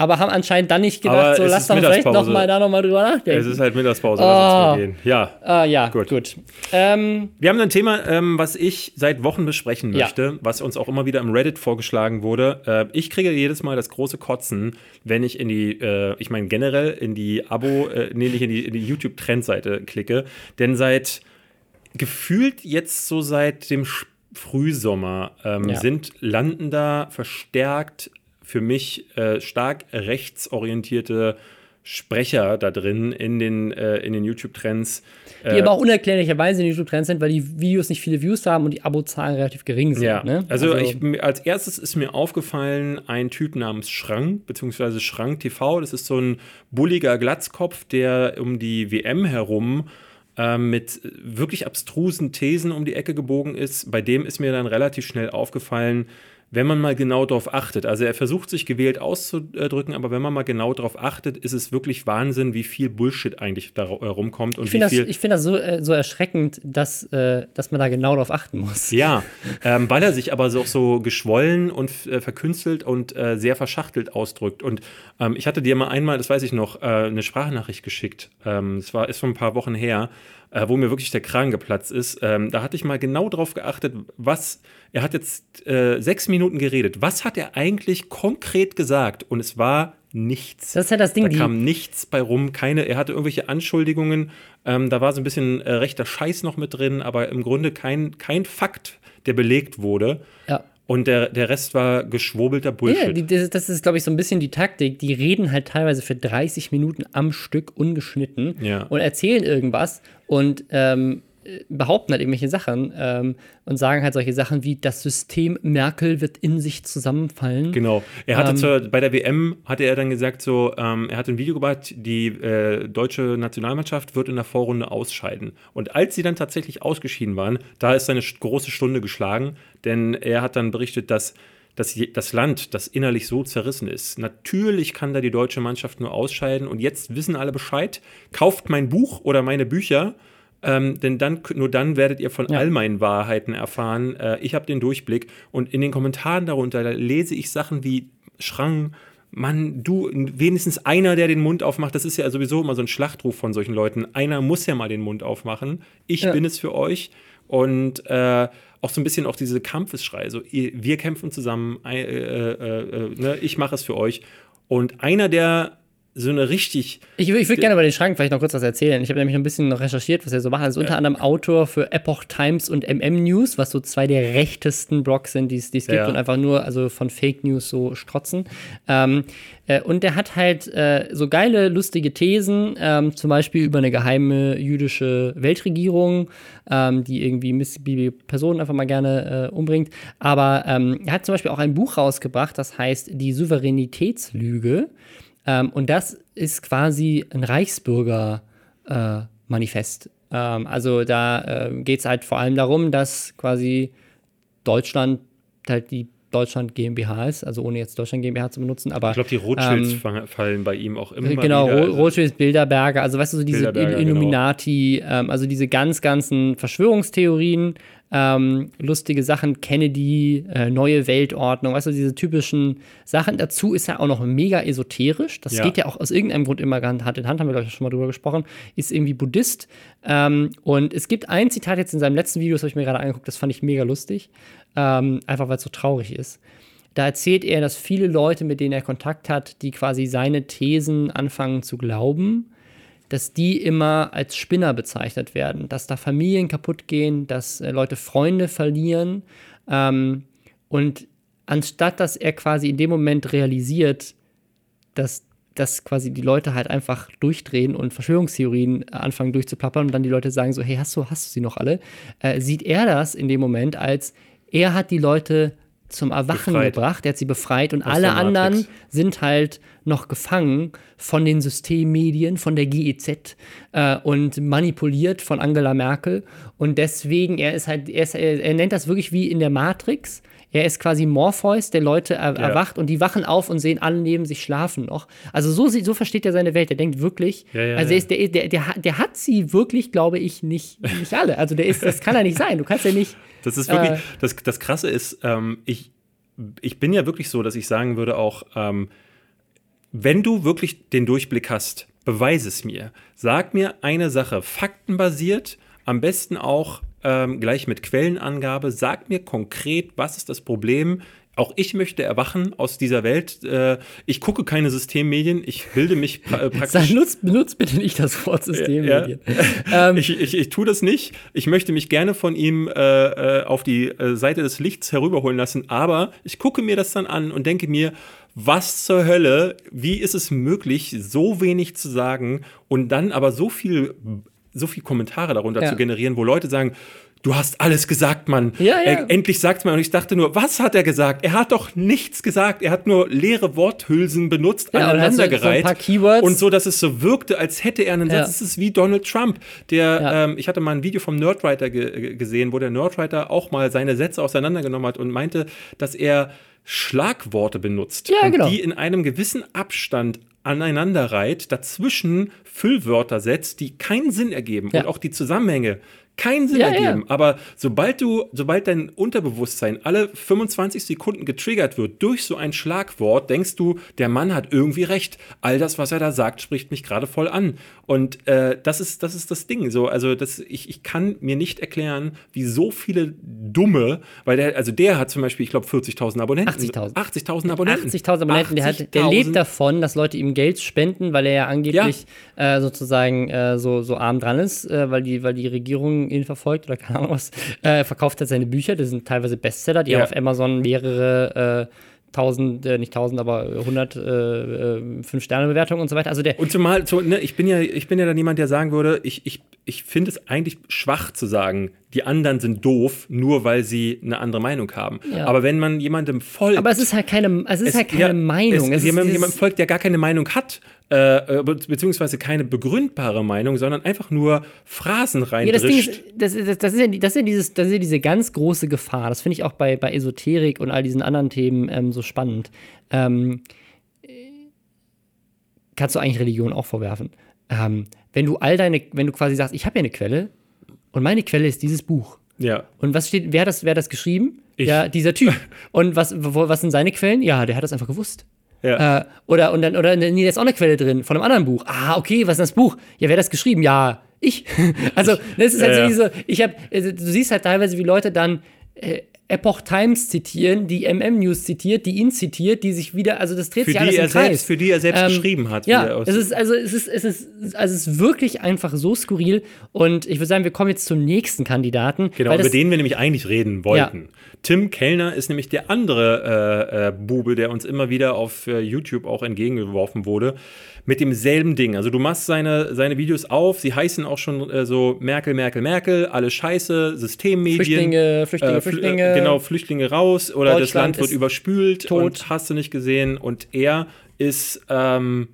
aber haben anscheinend dann nicht gedacht, Aber so lass doch vielleicht Mittagspause. noch mal da noch mal drüber nachdenken. Es ist halt Mittagspause, Oh. lass uns mal gehen. Ja. ah, ja, gut. Gut. Ähm, Wir haben ein Thema, ähm, was ich seit Wochen besprechen Ja. möchte, was uns auch immer wieder im Reddit vorgeschlagen wurde. Äh, ich kriege jedes Mal das große Kotzen, wenn ich in die, äh, ich meine generell in die Abo, äh, nee, nicht in die, in die YouTube-Trendseite klicke. Denn seit gefühlt jetzt so seit dem Frühsommer ähm, Ja. sind landen da verstärkt für mich äh, stark rechtsorientierte Sprecher da drin in den, äh, in den YouTube-Trends. die aber auch unerklärlicherweise in YouTube-Trends sind, weil die Videos nicht viele Views haben und die Abozahlen relativ gering sind. Ja, ne? also, ich, als erstes ist mir aufgefallen ein Typ namens Schrank, beziehungsweise Schrank TV. Das ist so ein bulliger Glatzkopf, der um die WM herum äh, mit wirklich abstrusen Thesen um die Ecke gebogen ist. Bei dem ist mir dann relativ schnell aufgefallen, wenn man mal genau darauf achtet. Also er versucht sich gewählt auszudrücken, aber wenn man mal genau darauf achtet, ist es wirklich Wahnsinn, wie viel Bullshit eigentlich da äh, rumkommt und Ich finde das, ich find das so, äh, so erschreckend, dass, äh, dass man da genau drauf achten muss. Ja, ähm, weil er sich aber so, so geschwollen und äh, verkünstelt und sehr verschachtelt ausdrückt. Und ähm, ich hatte dir mal einmal, das weiß ich noch, eine Sprachnachricht geschickt. Ähm, das war ist schon ein paar Wochen her, äh, wo mir wirklich der Kragen geplatzt ist. Ähm, da hatte ich mal genau drauf geachtet, was er hat jetzt äh, sechs Minuten geredet. Was hat er eigentlich konkret gesagt? Und es war nichts. Das ist halt das Ding, Da kam nichts bei rum, keine, er hatte irgendwelche Anschuldigungen, ähm, da war so ein bisschen äh, rechter Scheiß noch mit drin, aber im Grunde kein, kein Fakt, der belegt wurde. ja. Und der, der Rest war geschwurbelter Bullshit. Ja, das, das ist, glaube ich, so ein bisschen die Taktik. Die reden halt teilweise für 30 Minuten am Stück ungeschnitten Ja. und erzählen irgendwas und ähm, äh, behaupten halt irgendwelche Sachen ähm, und sagen halt solche Sachen wie, das System Merkel wird in sich zusammenfallen. Genau. Er hatte Ähm, zur, bei der WM hatte er dann gesagt, so, ähm, er hat ein Video gebracht, die äh, deutsche Nationalmannschaft wird in der Vorrunde ausscheiden. Und als sie dann tatsächlich ausgeschieden waren, da ist seine große Stunde geschlagen, denn er hat dann berichtet, dass das, das Land, das innerlich so zerrissen ist. Natürlich kann da die deutsche Mannschaft nur ausscheiden und jetzt wissen alle Bescheid. Kauft mein Buch oder meine Bücher, ähm, denn dann, nur dann werdet ihr von Ja. all meinen Wahrheiten erfahren. Äh, ich habe den Durchblick und in den Kommentaren darunter da lese ich Sachen wie Schrang. Mann, du, wenigstens einer, der den Mund aufmacht, das ist ja sowieso immer so ein Schlachtruf von solchen Leuten. Einer muss ja mal den Mund aufmachen. Ich Ja. bin es für euch. Und äh, auch so ein bisschen auch diese Kampfesschrei. So, ihr, wir kämpfen zusammen, äh, äh, äh, ne, ich mache es für euch. Und einer, der so eine richtig Ich, ich würde gerne über den Schrank vielleicht noch kurz was erzählen. Ich habe nämlich ein bisschen noch recherchiert, was er so macht. Er ist unter anderem Autor für Epoch Times und MM News, was so zwei der rechtesten Blogs sind, die es gibt Ja. und einfach nur also von Fake News so strotzen. Ähm, äh, und der hat halt äh, so geile, lustige Thesen, ähm, zum Beispiel über eine geheime jüdische Weltregierung, ähm, die irgendwie missliebige Personen einfach mal gerne äh, umbringt. Aber ähm, er hat zum Beispiel auch ein Buch rausgebracht, das heißt Die Souveränitätslüge. Ähm, und das ist quasi ein Reichsbürger-Manifest. ähm, also da äh, geht es halt vor allem darum, dass quasi Deutschland halt die Deutschland GmbH ist, also ohne jetzt Deutschland GmbH zu benutzen, aber Ich glaube, die Rothschilds Ähm, fa- fallen bei ihm auch immer genau, wieder. Also, Rothschilds, Bilderberger, also weißt du, so diese genau. Illuminati, ähm, also diese ganz, ganzen Verschwörungstheorien, ähm, lustige Sachen, Kennedy, äh, neue Weltordnung, weißt du, diese typischen Sachen. Dazu ist er auch noch mega esoterisch. Das Ja. geht ja auch aus irgendeinem Grund immer Hand in Hand, haben wir, glaube ich, schon mal drüber gesprochen. Ist irgendwie Buddhist. Ähm, und es gibt ein Zitat jetzt in seinem letzten Video, das habe ich mir gerade angeguckt, das fand ich mega lustig. Ähm, einfach weil es so traurig ist. Da erzählt er, dass viele Leute, mit denen er Kontakt hat, die quasi seine Thesen anfangen zu glauben, dass die immer als Spinner bezeichnet werden, dass da Familien kaputt gehen, dass äh, Leute Freunde verlieren. Ähm, und anstatt dass er quasi in dem Moment realisiert, dass, dass quasi die Leute halt einfach durchdrehen und Verschwörungstheorien äh, anfangen durchzuplappern und dann die Leute sagen so, hey, hast du, hast du sie noch alle? Äh, sieht er das in dem Moment als, er hat die Leute zum Erwachen Befreit. gebracht, er hat sie befreit und Aus alle anderen sind halt noch gefangen von den Systemmedien, von der GEZ äh, und manipuliert von Angela Merkel. Und deswegen, er ist halt, er, ist, er, er nennt das wirklich wie in der Matrix. Er ist quasi Morpheus, der Leute er, Ja. erwacht und die wachen auf und sehen alle neben sich schlafen noch. Also so, so versteht er seine Welt. Er denkt wirklich, Ja, ja, also er ist, der, der, der, hat- der hat sie wirklich, glaube ich, nicht, nicht alle. Also der ist, das kann er nicht sein. Du kannst ja nicht. Das ist wirklich, Äh. das, das Krasse ist, ähm, ich, ich bin ja wirklich so, dass ich sagen würde auch, ähm, wenn du wirklich den Durchblick hast, beweise es mir. Sag mir eine Sache, faktenbasiert, am besten auch ähm, gleich mit Quellenangabe. Sag mir konkret, was ist das Problem? Auch ich möchte erwachen aus dieser Welt. Äh, ich gucke keine Systemmedien, ich bilde mich pra äh, Sag, praktisch. nutzt, benutzt bitte nicht das Wort Systemmedien. Ähm, ich, ich, ich tue das nicht. Ich möchte mich gerne von ihm äh, äh, auf die äh, Seite des Lichts herüberholen lassen, aber ich gucke mir das dann an und denke mir, was zur Hölle, wie ist es möglich, so wenig zu sagen und dann aber so viel, so viel Kommentare darunter Ja. zu generieren, wo Leute sagen, Du hast alles gesagt, Mann. Ja, ja. Er, endlich sagt man. Und ich dachte nur, was hat er gesagt? Er hat doch nichts gesagt. Er hat nur leere Worthülsen benutzt, Ja, und hat so- so ein aneinandergereiht. paar Keywords. Und so, dass es so wirkte, als hätte er einen Ja. Satz. Es ist wie Donald Trump. Der, ähm, ich hatte mal ein Video vom Nerdwriter ge gesehen, wo der Nerdwriter auch mal seine Sätze auseinandergenommen hat und meinte, dass er Schlagworte benutzt. Ja, genau. die in einem gewissen Abstand aneinanderreiht, dazwischen Füllwörter setzt, die keinen Sinn ergeben Ja. und auch die Zusammenhänge keinen Sinn Ja, ja. ergeben. Aber sobald du, sobald dein Unterbewusstsein alle 25 Sekunden getriggert wird durch so ein Schlagwort, denkst du, der Mann hat irgendwie recht. All das, was er da sagt, spricht mich gerade voll an. Und äh, das ist, das ist das Ding. So, also das, ich, ich kann mir nicht erklären, wie so viele dumme, weil der, also der hat zum Beispiel, ich glaube, 40.000 Abonnenten. 80.000. 80.000 Abonnenten. 80.000 Abonnenten, der, hat, der 80.000. lebt davon, dass Leute ihm Geld spenden, weil er ja angeblich äh, sozusagen äh, so, so arm dran ist, äh, weil, die, weil die Regierung ihn verfolgt oder keine Ahnung was. Äh, verkauft hat seine Bücher, das sind teilweise Bestseller, die Ja. auf Amazon mehrere äh, tausend, äh, nicht tausend, aber 100 äh, äh, Fünf-Sterne-Bewertungen und so weiter. Also der, Und zumal, zu, ne, ich bin ja, ich bin ja dann jemand, der sagen würde, ich, ich, ich finde es eigentlich schwach zu sagen, die anderen sind doof, nur weil sie eine andere Meinung haben. Ja. Aber wenn man jemandem folgt. Aber es ist halt keine, es ist halt keine ja, Meinung. Es, Es jemand, dieses- jemand folgt, der gar keine Meinung hat, äh, äh, be- beziehungsweise keine begründbare Meinung, sondern einfach nur Phrasen Ja, das ist, das, ist- das, ist ja, das, ist ja dieses, das ist ja diese ganz große Gefahr. Das finde ich auch bei, bei Esoterik und all diesen anderen Themen ähm, so spannend. Ähm, äh, kannst du eigentlich Religion auch vorwerfen. Ähm, wenn du all deine, wenn du quasi sagst, ich habe ja eine Quelle und meine Quelle ist dieses Buch. ja. Und was steht, wer hat das, wer hat das geschrieben? Ich. Ja, dieser Typ. Und was, was sind seine Quellen? Ja, der hat das einfach gewusst. Ja. Äh, oder, und dann, oder, nee, da ist auch eine Quelle drin von einem anderen Buch. Ah, okay, was ist das Buch? Ja, wer hat das geschrieben? Ja, ich. also, das ist halt Ja, so ja. diese, ich habe, also, du siehst halt teilweise, wie Leute dann äh, Epoch Times zitieren, die MM News zitiert, die ihn zitiert, die sich wieder, also das dreht Für sich die, alles er im Kreis. selbst, für die er selbst Ähm, geschrieben hat. Ja, es ist, also, es ist, es ist, also es ist wirklich einfach so skurril. Und ich würde sagen, wir kommen jetzt zum nächsten Kandidaten. Genau, über den wir nämlich eigentlich reden wollten. Tim Kellner ist nämlich der andere äh, äh, Bube, der uns immer wieder auf äh, YouTube auch entgegengeworfen wurde, mit demselben Ding. Also du machst seine, seine Videos auf, sie heißen auch schon äh, so Merkel, Merkel, Merkel, alles scheiße, Systemmedien. Flüchtlinge, Flüchtlinge, äh, Flü- Flüchtlinge. äh, Genau, Flüchtlinge raus oder das Land wird überspült tot. und hast du nicht gesehen. Und er ist ähm,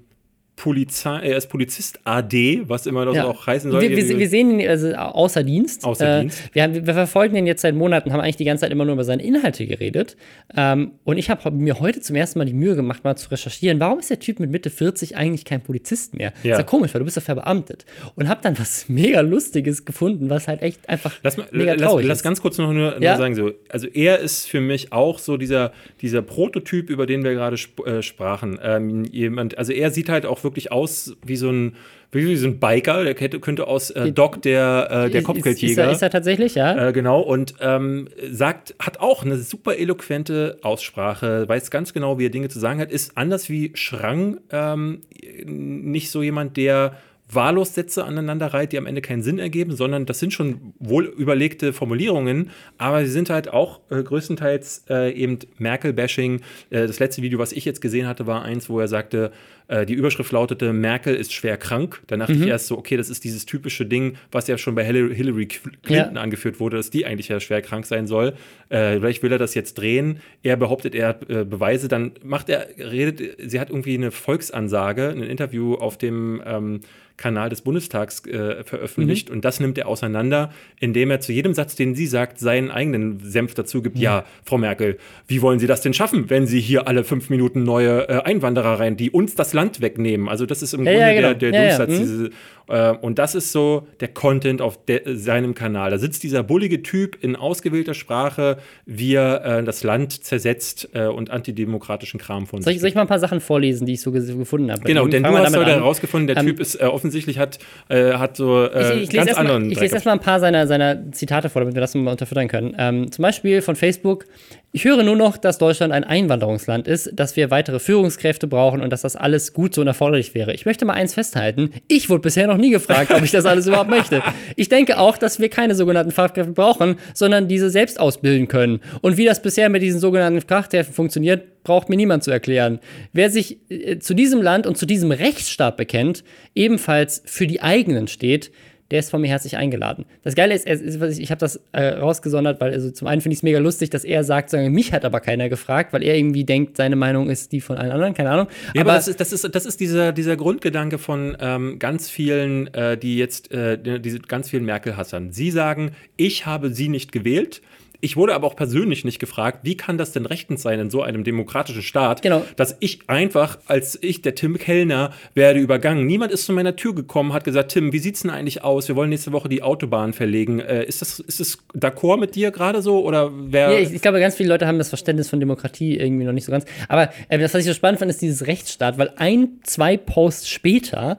Polizei, er ist Polizist AD, was immer das Ja. auch heißen soll. Wir, wir, wir sehen ihn also außer Dienst. Außer Äh, Dienst. Wir, haben, wir verfolgen ihn jetzt seit Monaten, haben eigentlich die ganze Zeit immer nur über seine Inhalte geredet. Ähm, und ich habe mir heute zum ersten Mal die Mühe gemacht, mal zu recherchieren, warum ist der Typ mit Mitte 40 eigentlich kein Polizist mehr? Ja. Ist ja komisch, weil du bist ja verbeamtet. Und habe dann was mega Lustiges gefunden, was halt echt einfach Lass, mal, mega lass, traurig lass ist. ganz kurz noch nur, nur Ja. sagen, so, also er ist für mich auch so dieser, dieser Prototyp, über den wir gerade sp äh, sprachen. Ähm, jemand, also er sieht halt auch wirklich aus wie so ein, wie so ein Biker, der könnte, aus äh, Doc der, äh, der Ist- Ist, Kopfgeldjäger. er, ist er tatsächlich, ja? Äh, genau, und ähm, sagt, hat auch eine super eloquente Aussprache, weiß ganz genau, wie er Dinge zu sagen hat, ist anders wie Schrang ähm, nicht so jemand, der wahllos Sätze aneinander reiht, die am Ende keinen Sinn ergeben, sondern das sind schon wohl überlegte Formulierungen, aber sie sind halt auch äh, größtenteils äh, eben Merkel-Bashing. Äh, das letzte Video, was ich jetzt gesehen hatte, war eins, wo er sagte, äh, die Überschrift lautete, Merkel ist schwer krank. Dann dachte ich erst so, okay, das ist dieses typische Ding, was ja schon bei Hillary, Clinton Ja. angeführt wurde, dass die eigentlich ja schwer krank sein soll. Äh, vielleicht will er das jetzt drehen. Er behauptet, er hat äh, Beweise. Dann macht er, redet, sie hat irgendwie eine Volksansage, ein Interview auf dem ähm, Kanal des Bundestags äh, veröffentlicht und das nimmt er auseinander, indem er zu jedem Satz, den sie sagt, seinen eigenen Senf dazu gibt. Ja, Frau Merkel, wie wollen Sie das denn schaffen, wenn Sie hier alle fünf Minuten neue äh, Einwanderer rein, die uns das Land wegnehmen? Also das ist im Ja, Grunde ja, genau. der, der Ja, Durchsatz mhm. diese, äh, und das ist so der Content auf de seinem Kanal. Da sitzt dieser bullige Typ in ausgewählter Sprache, wie er äh, das Land zersetzt äh, und antidemokratischen Kram von Soll ich, sich. soll ich mal ein paar Sachen vorlesen, die ich so gefunden habe? Genau, denn du hast heute herausgefunden, der Ähm, Typ ist äh, offensichtlich hat, äh, hat so äh, ich, ich ganz anderen ich Dreck lese erstmal ein paar seiner, seiner Zitate vor, damit wir das mal unterfüttern können. Ähm, zum Beispiel von Facebook. Ich höre nur noch, dass Deutschland ein Einwanderungsland ist, dass wir weitere Führungskräfte brauchen und dass das alles gut so und erforderlich wäre. Ich möchte mal eins festhalten. Ich wurde bisher noch nie gefragt, ob ich das alles überhaupt möchte. Ich denke auch, dass wir keine sogenannten Fachkräfte brauchen, sondern diese selbst ausbilden können. Und wie das bisher mit diesen sogenannten Fachkräften funktioniert, braucht mir niemand zu erklären. Wer sich äh, zu diesem Land und zu diesem Rechtsstaat bekennt, ebenfalls für die eigenen steht, der ist von mir herzlich eingeladen. Das Geile ist, ist ich habe das äh, rausgesondert, weil also zum einen finde ich es mega lustig, dass er sagt, sagen, mich hat aber keiner gefragt, weil er irgendwie denkt, seine Meinung ist die von allen anderen, keine Ahnung. Ja, aber, das ist, das ist, das ist dieser, dieser Grundgedanke von ähm, ganz vielen, äh, die jetzt, äh, diese ganz vielen Merkel-Hassern. Sie sagen, ich habe sie nicht gewählt. Ich wurde aber auch persönlich nicht gefragt, wie kann das denn rechtens sein in so einem demokratischen Staat, Genau. dass ich einfach, als ich, der Tim Kellner, werde übergangen. Niemand ist zu meiner Tür gekommen, hat gesagt, Tim, wie sieht's denn eigentlich aus? Wir wollen nächste Woche die Autobahn verlegen. Äh, ist das, ist das d'accord mit dir gerade so? Oder wer. Ja, ich, ich glaube, ganz viele Leute haben das Verständnis von Demokratie irgendwie noch nicht so ganz. Aber äh, das, was ich so spannend fand, ist dieses Rechtsstaat, weil ein, zwei Posts später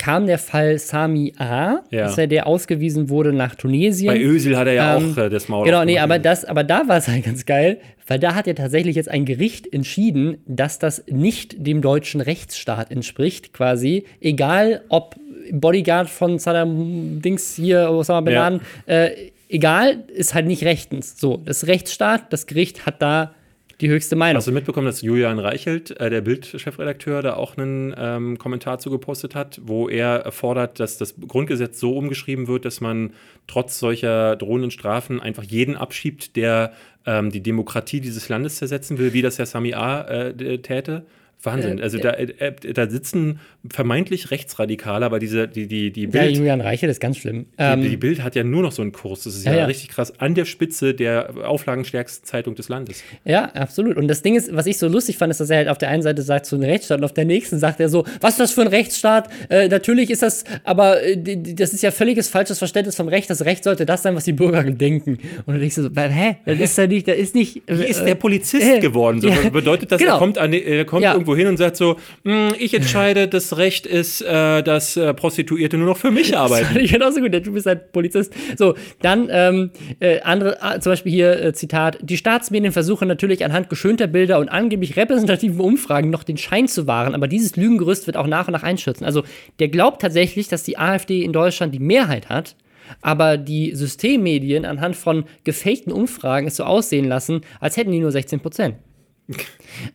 kam der Fall Sami A, Ja. dass er der ausgewiesen wurde nach Tunesien. bei Ösil hat er ja Ähm, auch äh, das Maul Genau, nee, aber das, aber da war es halt ganz geil, weil da hat ja tatsächlich jetzt ein Gericht entschieden, dass das nicht dem deutschen Rechtsstaat entspricht, quasi. Egal ob Bodyguard von Saddam Dings hier, Osama Bin Ja. Laden, äh, egal, ist halt nicht rechtens. So, das Rechtsstaat, das Gericht hat da die höchste Meinung. Hast du mitbekommen, dass Julian Reichelt, äh, der Bild-Chefredakteur, da auch einen ähm, Kommentar zu gepostet hat, wo er fordert, dass das Grundgesetz so umgeschrieben wird, dass man trotz solcher drohenden Strafen einfach jeden abschiebt, der ähm, die Demokratie dieses Landes zersetzen will, wie das Herr Sami A. Äh, täte? Wahnsinn. Äh, also äh, da, äh, da sitzen vermeintlich Rechtsradikale, aber diese, die, die, die ja, Bild, Julian Reichelt ist ganz schlimm. die, Ähm, die Bild hat ja nur noch so einen Kurs. Das ist ja, Ja, ja. richtig krass. An der Spitze der auflagenstärksten Zeitung des Landes. Ja, absolut. Und das Ding ist, was ich so lustig fand, ist, dass er halt auf der einen Seite sagt, so ein Rechtsstaat, und auf der nächsten sagt er so, was ist das für ein Rechtsstaat? Äh, natürlich ist das, aber äh, das ist ja völliges falsches Verständnis vom Recht. Das Recht sollte das sein, was die Bürger denken. Und dann denkst du so, hä? Das ist ja nicht, das ist nicht. Wie ist der Polizist äh, geworden? So, ja, bedeutet das, genau. er kommt, an, er kommt Ja. irgendwo hin und sagt so, "Hm, ich entscheide, das Recht ist, äh, dass äh, Prostituierte nur noch für mich arbeiten. Fand ich genauso gut, du bist halt Polizist. So, dann ähm, äh, andere, ah, zum Beispiel hier äh, Zitat: Die Staatsmedien versuchen natürlich anhand geschönter Bilder und angeblich repräsentativen Umfragen noch den Schein zu wahren, aber dieses Lügengerüst wird auch nach und nach einstürzen. Also, der glaubt tatsächlich, dass die AfD in Deutschland die Mehrheit hat. Aber die Systemmedien anhand von gefakten Umfragen es so aussehen lassen, als hätten die nur 16 Prozent.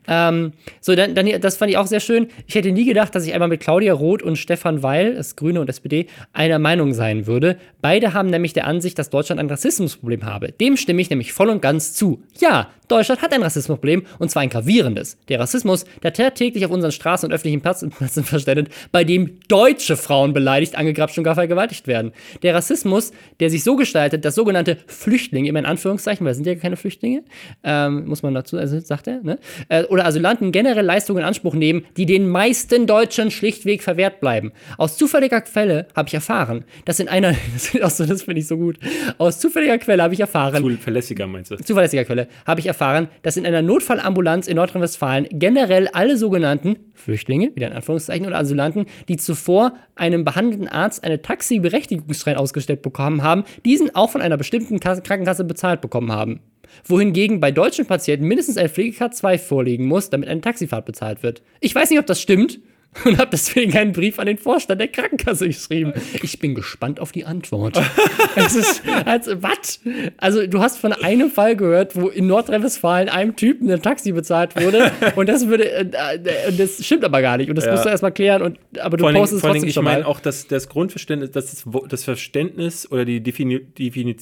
Ähm, so, dann, dann, das fand ich auch sehr schön. Ich hätte nie gedacht, dass ich einmal mit Claudia Roth und Stefan Weil, das Grüne und SPD, einer Meinung sein würde. Beide haben nämlich der Ansicht, dass Deutschland ein Rassismusproblem habe. Dem stimme ich nämlich voll und ganz zu. Ja, Deutschland hat ein Rassismusproblem und zwar ein gravierendes. Der Rassismus, der täglich auf unseren Straßen und öffentlichen Plätzen verständet, bei dem deutsche Frauen beleidigt, angegrapscht und gar vergewaltigt werden. Der Rassismus, der sich so gestaltet, dass sogenannte Flüchtlinge, immer in Anführungszeichen, weil das sind ja keine Flüchtlinge, ähm, muss man dazu, also sagt er, ne? äh, oder Asylanten generell Leistungen in Anspruch nehmen, die den meisten Deutschen schlichtweg verwehrt bleiben. Aus zufälliger Quelle habe ich erfahren, dass in einer, das, das finde ich so gut, aus zufälliger Quelle habe ich erfahren, Zu verlässiger meinst du? zuverlässiger Quelle, habe ich erfahren, dass in einer Notfallambulanz in Nordrhein-Westfalen generell alle sogenannten Flüchtlinge, wieder in Anführungszeichen, oder Asylanten, die zuvor einem behandelnden Arzt eine Taxiberechtigungsschein ausgestellt bekommen haben, diesen auch von einer bestimmten Kasse, Krankenkasse bezahlt bekommen haben. Wohingegen bei deutschen Patienten mindestens ein Pflegekart 2 vorliegen muss, damit eine Taxifahrt bezahlt wird. Ich weiß nicht, ob das stimmt und habe deswegen einen Brief an den Vorstand der Krankenkasse geschrieben. Ich bin gespannt auf die Antwort. es ist, also, was? Also, du hast von einem Fall gehört, wo in Nordrhein-Westfalen einem Typen ein Taxi bezahlt wurde und das würde, äh, äh, das stimmt aber gar nicht und das Ja. musst du erstmal klären und, aber du Vor Dingen, postest vor allen trotzdem Dingen ich meine auch, dass das Grundverständnis, dass das, Verständnis oder die Defini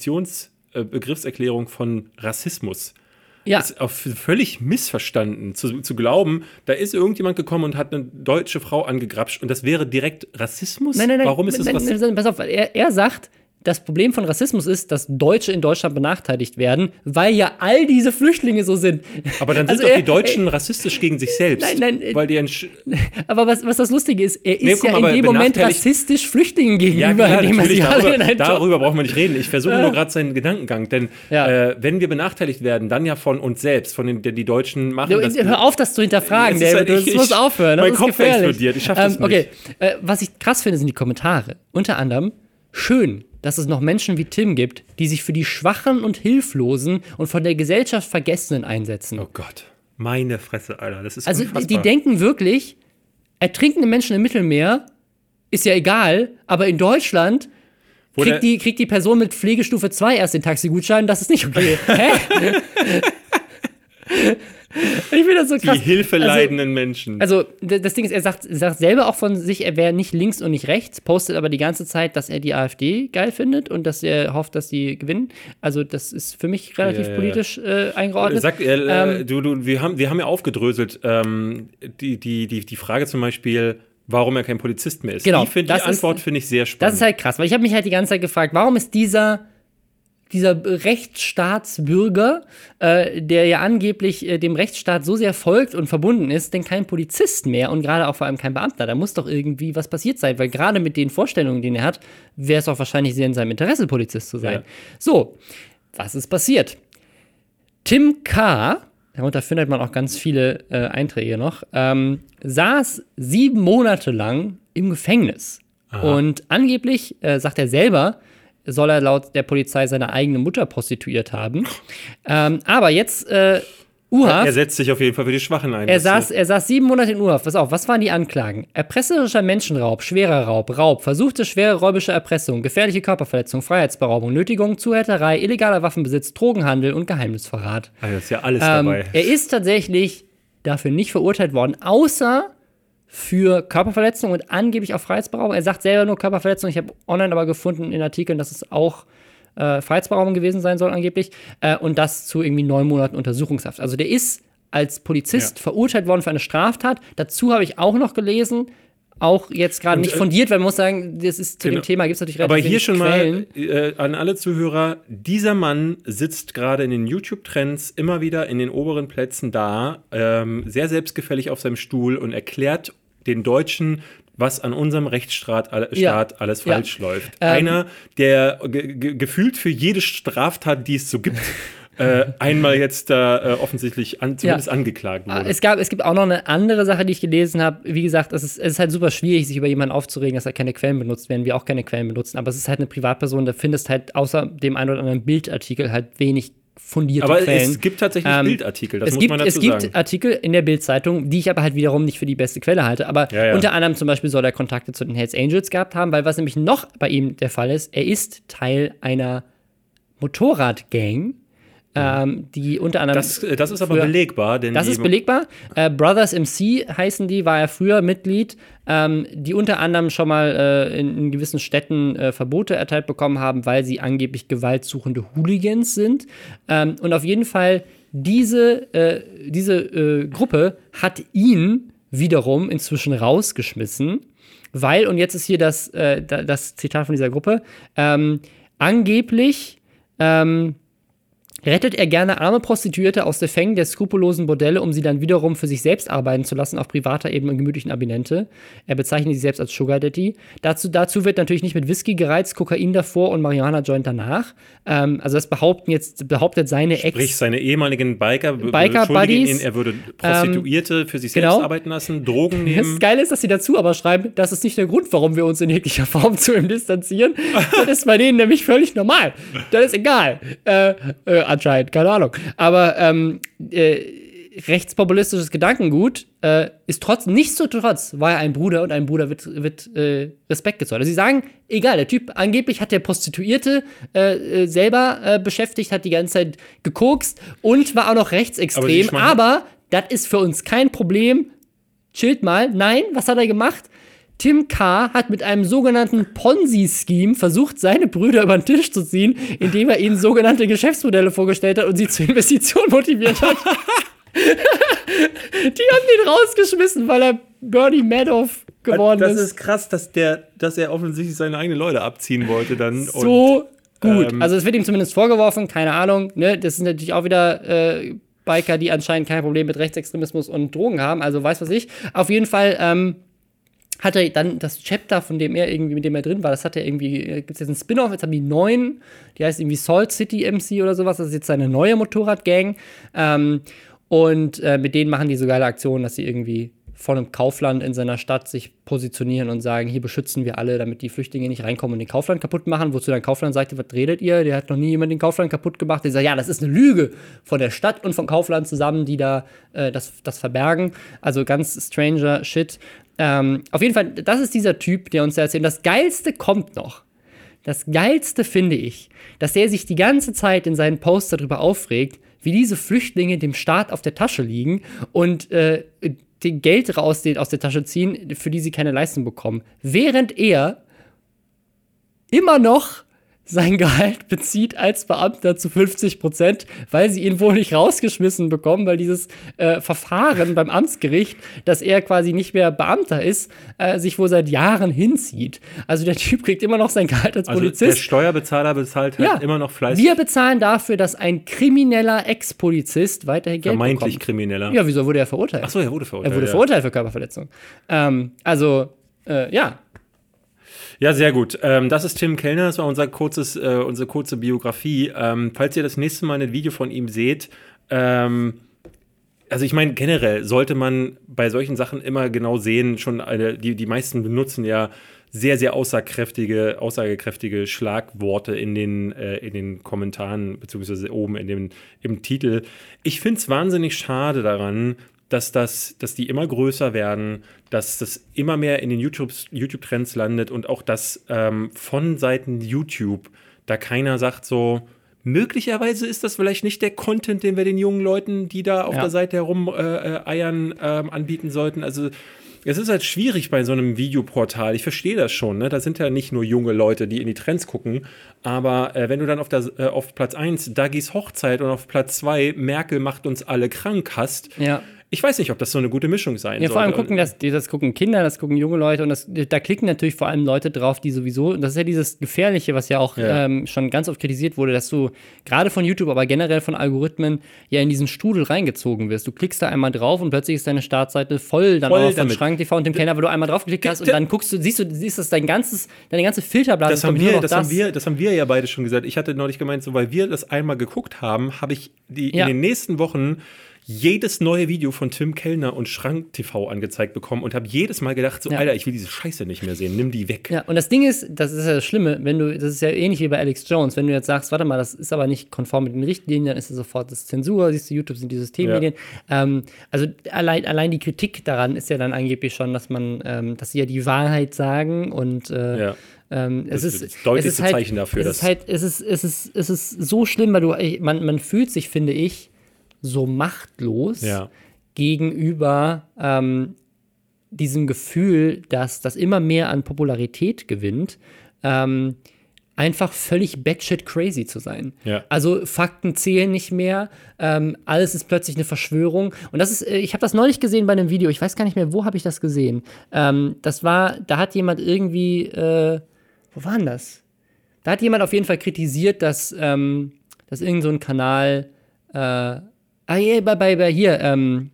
Definitionsbegriffserklärung von Rassismus ja, ist auch völlig missverstanden, zu, zu glauben, da ist irgendjemand gekommen und hat eine deutsche Frau angegrapscht und das wäre direkt Rassismus? Nein, nein, nein. Warum ist das nein, Rassismus? Pass auf, er, er sagt, das Problem von Rassismus ist, dass Deutsche in Deutschland benachteiligt werden, weil ja all diese Flüchtlinge so sind. Aber dann sind Also doch er- die Deutschen rassistisch gegen sich selbst. Nein, nein, äh, weil die Aber was, was das Lustige ist, er ist Nee, guck ja mal, in dem Moment rassistisch Flüchtlingen Ja, gegenüber, klar, er alle in darüber, darüber brauchen wir nicht reden. Ich versuche nur gerade seinen Gedankengang, denn Ja. äh, wenn wir benachteiligt werden, dann ja von uns selbst, von den, die, die Deutschen machen Du, das. hör auf, das zu hinterfragen, ist David. halt- Das ich- muss aufhören. Das mein ist Kopf gefährlich. explodiert. Ich schaff das nicht. Okay, äh, was ich krass finde, sind die Kommentare. Unter anderem, schön, dass es noch Menschen wie Tim gibt, die sich für die Schwachen und Hilflosen und von der Gesellschaft Vergessenen einsetzen. Oh Gott, meine Fresse, Alter, das ist Also die, unfassbar. die denken wirklich, ertrinkende Menschen im Mittelmeer ist ja egal, aber in Deutschland kriegt die, kriegt die Person mit Pflegestufe 2 erst den Taxigutschein, das ist nicht okay. Hä? ich finde das so die krass. hilfeleidenden Menschen. Also, das Ding ist, er sagt, sagt selber auch von sich, er wäre nicht links und nicht rechts, postet aber die ganze Zeit, dass er die AfD geil findet und dass er hofft, dass sie gewinnen. Also, das ist für mich relativ Ja, ja. politisch äh, eingeordnet. Sag, äh, äh, Ähm, du, du, wir, haben, wir haben ja aufgedröselt, ähm, die, die, die, die Frage zum Beispiel, warum er kein Polizist mehr ist. Genau, die, die Antwort finde ich sehr spannend. Das ist halt krass, weil ich habe mich halt die ganze Zeit gefragt, warum ist dieser, dieser Rechtsstaatsbürger, äh, der ja angeblich äh, dem Rechtsstaat so sehr folgt und verbunden ist, denn kein Polizist mehr und gerade auch vor allem kein Beamter? Da muss doch irgendwie was passiert sein, weil gerade mit den Vorstellungen, die er hat, wäre es auch wahrscheinlich sehr in seinem Interesse, Polizist zu sein. Ja. So, was ist passiert? Tim K., darunter findet man auch ganz viele äh, Einträge noch, ähm, saß sieben Monate lang im Gefängnis. Und angeblich, äh, sagt er selber, soll er laut der Polizei seine eigene Mutter prostituiert haben. ähm, aber jetzt äh, U-Haft. Er setzt sich auf jeden Fall für die Schwachen ein. Er saß, er saß sieben Monate in U-Haft. Pass auf, was waren die Anklagen? Erpresserischer Menschenraub, schwerer Raub, Raub, versuchte schwere räubische Erpressung, gefährliche Körperverletzung, Freiheitsberaubung, Nötigung, Zuhälterei, illegaler Waffenbesitz, Drogenhandel und Geheimnisverrat. Also, das ist ja alles Ähm, dabei. er ist tatsächlich dafür nicht verurteilt worden, außer für Körperverletzung und angeblich auch Freiheitsberaubung. Er sagt selber nur Körperverletzung. Ich habe online aber gefunden in Artikeln, dass es auch äh, Freiheitsberaubung gewesen sein soll angeblich. Äh, und das zu irgendwie neun Monaten Untersuchungshaft. Also der ist als Polizist Ja. verurteilt worden für eine Straftat. Dazu habe ich auch noch gelesen, auch jetzt gerade nicht äh, fundiert, weil man muss sagen, das ist zu Genau. dem Thema gibt es natürlich Aber relativ hier wenig schon Quellen. mal äh, an alle Zuhörer, dieser Mann sitzt gerade in den YouTube-Trends immer wieder in den oberen Plätzen da, ähm, sehr selbstgefällig auf seinem Stuhl und erklärt den Deutschen, was an unserem Rechtsstaat Ja. Alles Ja. falsch läuft. Ähm, Einer, der ge ge gefühlt für jede Straftat, die es so gibt, äh, einmal jetzt da äh, offensichtlich an, zumindest angeklagt Ah, wurde. Es, gab, es gibt auch noch eine andere Sache, die ich gelesen habe. Wie gesagt, es ist, es ist halt super schwierig, sich über jemanden aufzuregen, dass da keine Quellen benutzt werden, wir auch keine Quellen benutzen. Aber es ist halt eine Privatperson, da findest halt außer dem einen oder anderen Bildartikel halt wenig fundierte Aber Quellen. es gibt tatsächlich Ähm, Bildartikel, das es muss gibt, man dazu es gibt sagen. Artikel in der Bildzeitung, die ich aber halt wiederum nicht für die beste Quelle halte. Aber Ja, ja. unter anderem zum Beispiel soll er Kontakte zu den Hells Angels gehabt haben, weil was nämlich noch bei ihm der Fall ist, er ist Teil einer Motorradgang, ähm, die unter anderem Das, äh, das ist aber für- belegbar, denn das ist belegbar. Äh, Brothers MC heißen die, war er früher Mitglied, ähm, die unter anderem schon mal äh, in, in gewissen Städten äh, Verbote erteilt bekommen haben, weil sie angeblich gewaltsuchende Hooligans sind. Ähm, und auf jeden Fall, diese, äh, diese äh, Gruppe hat ihn wiederum inzwischen rausgeschmissen, weil, und jetzt ist hier das, da- das Zitat von dieser Gruppe, ähm, angeblich ähm, rettet er gerne arme Prostituierte aus der Fängen der skrupellosen Bordelle, um sie dann wiederum für sich selbst arbeiten zu lassen auf privater Ebene im gemütlichen Abinente. Er bezeichnet sich selbst als Sugar Daddy. Dazu, dazu wird natürlich nicht mit Whisky gereizt, Kokain davor und Marihuana-Joint danach. Ähm, also das behaupten jetzt, behauptet seine Ex. Sprich, seine ehemaligen Biker, be- Biker Buddies, ihn, er würde Prostituierte für sich selbst genau. arbeiten lassen, Drogen Das nehmen. Geile ist, dass sie dazu aber schreiben, das ist nicht der Grund, warum wir uns in jeglicher Form zu ihm distanzieren. das ist bei denen nämlich völlig normal. Das ist egal. Äh, äh, anscheinend, keine Ahnung. Aber ähm, äh, rechtspopulistisches Gedankengut äh, ist trotzdem, nichtsdestotrotz war er ein Bruder und ein Bruder wird, wird äh, Respekt gezollt. Also sie sagen, egal, der Typ, angeblich hat der Prostituierte äh, äh, selber äh, beschäftigt, hat die ganze Zeit gekokst und war auch noch Aber rechtsextrem, schmeicheln- aber das ist für uns kein Problem, chillt mal. Nein, was hat er gemacht? Tim K. hat mit einem sogenannten Ponzi-Scheme versucht, seine Brüder über den Tisch zu ziehen, indem er ihnen sogenannte Geschäftsmodelle vorgestellt hat und sie zur Investition motiviert hat. Die haben ihn rausgeschmissen, weil er Bernie Madoff geworden das ist. ist krass, dass, der, dass er offensichtlich seine eigenen Leute abziehen wollte dann. so gut. ähm, also es wird ihm zumindest vorgeworfen, keine Ahnung. Ne? Das sind natürlich auch wieder äh, Biker, die anscheinend kein Problem mit Rechtsextremismus und Drogen haben. Also weiß was ich. Auf jeden Fall ähm, hat er dann das Chapter, von dem er irgendwie, mit dem er drin war, das hat er irgendwie, gibt es jetzt einen Spin-off, jetzt haben die neun, die heißt irgendwie Salt City MC oder sowas, das ist jetzt seine neue Motorradgang. Ähm, und äh, mit denen machen die so geile Aktionen, dass sie irgendwie vor einem Kaufland in seiner Stadt sich positionieren und sagen, hier beschützen wir alle, damit die Flüchtlinge nicht reinkommen und den Kaufland kaputt machen. Wozu dann Kaufland sagte, was redet ihr? Der hat noch nie jemand den Kaufland kaputt gemacht. Die sagt, ja, das ist eine Lüge von der Stadt und vom Kaufland zusammen, die da äh, das, das verbergen. Also ganz stranger Shit. Ähm, auf jeden Fall, das ist dieser Typ, der uns da erzählt. Das Geilste kommt noch. Das Geilste finde ich, dass er sich die ganze Zeit in seinen Posts darüber aufregt, wie diese Flüchtlinge dem Staat auf der Tasche liegen und äh, Geld raus aus der Tasche ziehen, für die sie keine Leistung bekommen. Während er immer noch sein Gehalt bezieht als Beamter zu 50 Prozent, weil sie ihn wohl nicht rausgeschmissen bekommen, weil dieses äh, Verfahren beim Amtsgericht, dass er quasi nicht mehr Beamter ist, äh, sich wohl seit Jahren hinzieht. Also der Typ kriegt immer noch sein Gehalt als Also der Polizist. Steuerbezahler bezahlt halt Ja. immer noch fleißig. Wir bezahlen dafür, dass ein krimineller Ex-Polizist weiterhin Geld vermeintlich bekommt. Krimineller. Ja, wieso wurde er verurteilt? Achso, er wurde verurteilt. er wurde ja. verurteilt für Körperverletzung. Ähm, also, äh, ja. Ja, sehr gut. Ähm, das ist Tim Kellner, das war unser kurzes, äh, unsere kurze Biografie. Ähm, falls ihr das nächste Mal ein Video von ihm seht, ähm, also ich meine, generell sollte man bei solchen Sachen immer genau sehen, schon eine, die, die meisten benutzen ja sehr, sehr aussagekräftige, aussagekräftige Schlagworte in den, äh, in den Kommentaren, beziehungsweise oben in dem, im Titel. Ich finde es wahnsinnig schade daran, dass, das, dass die immer größer werden, dass das immer mehr in den YouTube-Trends YouTube landet und auch, dass ähm, von Seiten YouTube da keiner sagt so, möglicherweise ist das vielleicht nicht der Content, den wir den jungen Leuten, die da auf ja. der Seite herum äh, äh, eiern, äh, anbieten sollten. Also es ist halt schwierig bei so einem Videoportal. Ich verstehe das schon. Ne? Da sind ja nicht nur junge Leute, die in die Trends gucken. Aber äh, wenn du dann auf, der, äh, auf Platz 1 Dagis Hochzeit und auf Platz 2 Merkel macht uns alle krank hast, ja ich weiß nicht, ob das so eine gute Mischung sein ja, soll. Vor allem gucken das, das gucken Kinder, das gucken junge Leute und das, da klicken natürlich vor allem Leute drauf, die sowieso, und das ist ja dieses Gefährliche, was ja auch ja. Ähm, schon ganz oft kritisiert wurde, dass du gerade von YouTube, aber generell von Algorithmen ja in diesen Strudel reingezogen wirst. Du klickst da einmal drauf und plötzlich ist deine Startseite voll dann voll auch von Schrank TV und dem Kenner, weil du einmal draufgeklickt hast und dann guckst du, siehst du, siehst das dein ganzes, deine ganze Filterblase. Das haben wir, das, das, haben wir, das haben wir ja beide schon gesagt. Ich hatte neulich gemeint, so weil wir das einmal geguckt haben, habe ich die ja. in den nächsten Wochen jedes neue Video von Tim Kellner und Schrank TV angezeigt bekommen und habe jedes Mal gedacht, so, ja. Alter, ich will diese Scheiße nicht mehr sehen, nimm die weg. Ja, und das Ding ist, das ist ja das Schlimme, wenn du, das ist ja ähnlich wie bei Alex Jones, wenn du jetzt sagst, warte mal, das ist aber nicht konform mit den Richtlinien, dann ist es sofort das Zensur, siehst du, YouTube sind die Systemmedien. Ja. Ähm, also allein, allein die Kritik daran ist ja dann angeblich schon, dass man, ähm, dass sie ja die Wahrheit sagen und äh, ja. Ähm, es das ist, das deutlichste es ist halt, Zeichen dafür. Es ist halt, es ist, es ist, es ist so schlimm, weil du, man, man fühlt sich, finde ich, so machtlos ja. gegenüber ähm, diesem Gefühl, dass das immer mehr an Popularität gewinnt, ähm, einfach völlig batshit crazy zu sein. Ja. Also Fakten zählen nicht mehr, ähm, alles ist plötzlich eine Verschwörung. Und das ist, äh, ich habe das neulich gesehen bei einem Video, ich weiß gar nicht mehr, wo habe ich das gesehen. Ähm, das war, da hat jemand irgendwie, äh, wo war denn das? Da hat jemand auf jeden Fall kritisiert, dass, ähm, dass irgend so ein Kanal äh, Ah, yeah, bei, bei, bei hier, ähm,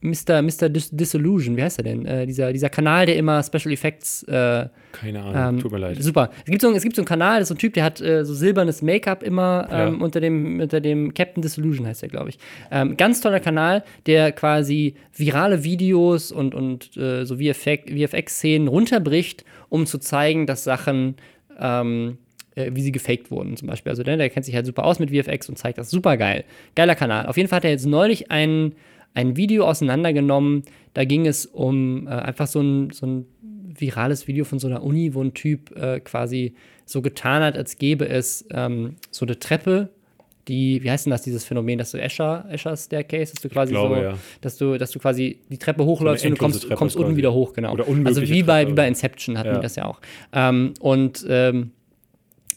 Mr. Mr. Dis Disillusion, wie heißt er denn? Äh, dieser, dieser Kanal, der immer Special Effects. Äh, Keine Ahnung, ähm, tut mir leid. Super. Es gibt so, es gibt so einen Kanal, das ist so ein Typ, der hat äh, so silbernes Make-up immer ähm, ja. unter, dem, unter dem Captain Disillusion, heißt der, glaube ich. Ähm, ganz toller Kanal, der quasi virale Videos und, und äh, so VFX-Szenen runterbricht, um zu zeigen, dass Sachen. Äh, wie sie gefaked wurden, zum Beispiel. Also der, der kennt sich halt super aus mit VFX und zeigt das super geil. Geiler Kanal. Auf jeden Fall hat er jetzt neulich ein, ein Video auseinandergenommen. Da ging es um äh, einfach so ein, so ein virales Video von so einer Uni, wo ein Typ äh, quasi so getan hat, als gäbe es ähm, so eine Treppe, die, wie heißt denn das, dieses Phänomen, dass du Escher, Escher Staircase, dass du quasi glaube, so, ja. dass du, dass du quasi die Treppe hochläufst so und du kommst, kommst unten wieder hoch, genau. also wie bei, wie bei Inception hatten ja. wir das ja auch. Ähm, und ähm,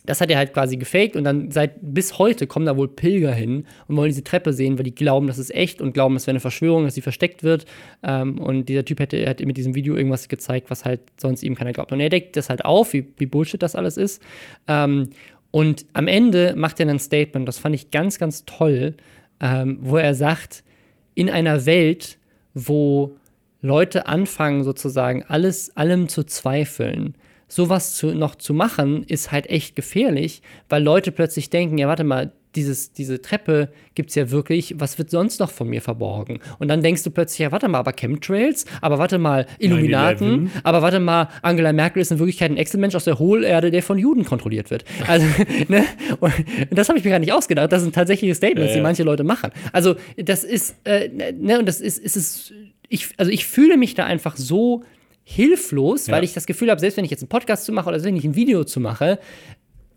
das hat er halt quasi gefaked und dann seit bis heute kommen da wohl Pilger hin und wollen diese Treppe sehen, weil die glauben, das ist echt und glauben, es wäre eine Verschwörung, dass sie versteckt wird. Ähm, und dieser Typ hätte, hätte mit diesem Video irgendwas gezeigt, was halt sonst ihm keiner glaubt. Und er deckt das halt auf, wie, wie Bullshit das alles ist. Ähm, und am Ende macht er dann ein Statement, das fand ich ganz, ganz toll, ähm, wo er sagt, in einer Welt, wo Leute anfangen, sozusagen alles, allem zu zweifeln, sowas zu, noch zu machen, ist halt echt gefährlich, weil Leute plötzlich denken, ja, warte mal, dieses, diese Treppe gibt es ja wirklich, was wird sonst noch von mir verborgen? Und dann denkst du plötzlich, ja, warte mal, aber Chemtrails, aber warte mal, Illuminaten, aber warte mal, Angela Merkel ist in Wirklichkeit ein Excel-Mensch aus der Hohlerde, der von Juden kontrolliert wird. Also, ne? Und das habe ich mir gar nicht ausgedacht. Das sind tatsächliche Statements, ja, ja. die manche Leute machen. Also, das ist, äh, ne, und das ist, ist es, ich, also ich fühle mich da einfach so hilflos, ja. weil ich das Gefühl habe, selbst wenn ich jetzt einen Podcast zu mache oder wenn ich ein Video zu mache,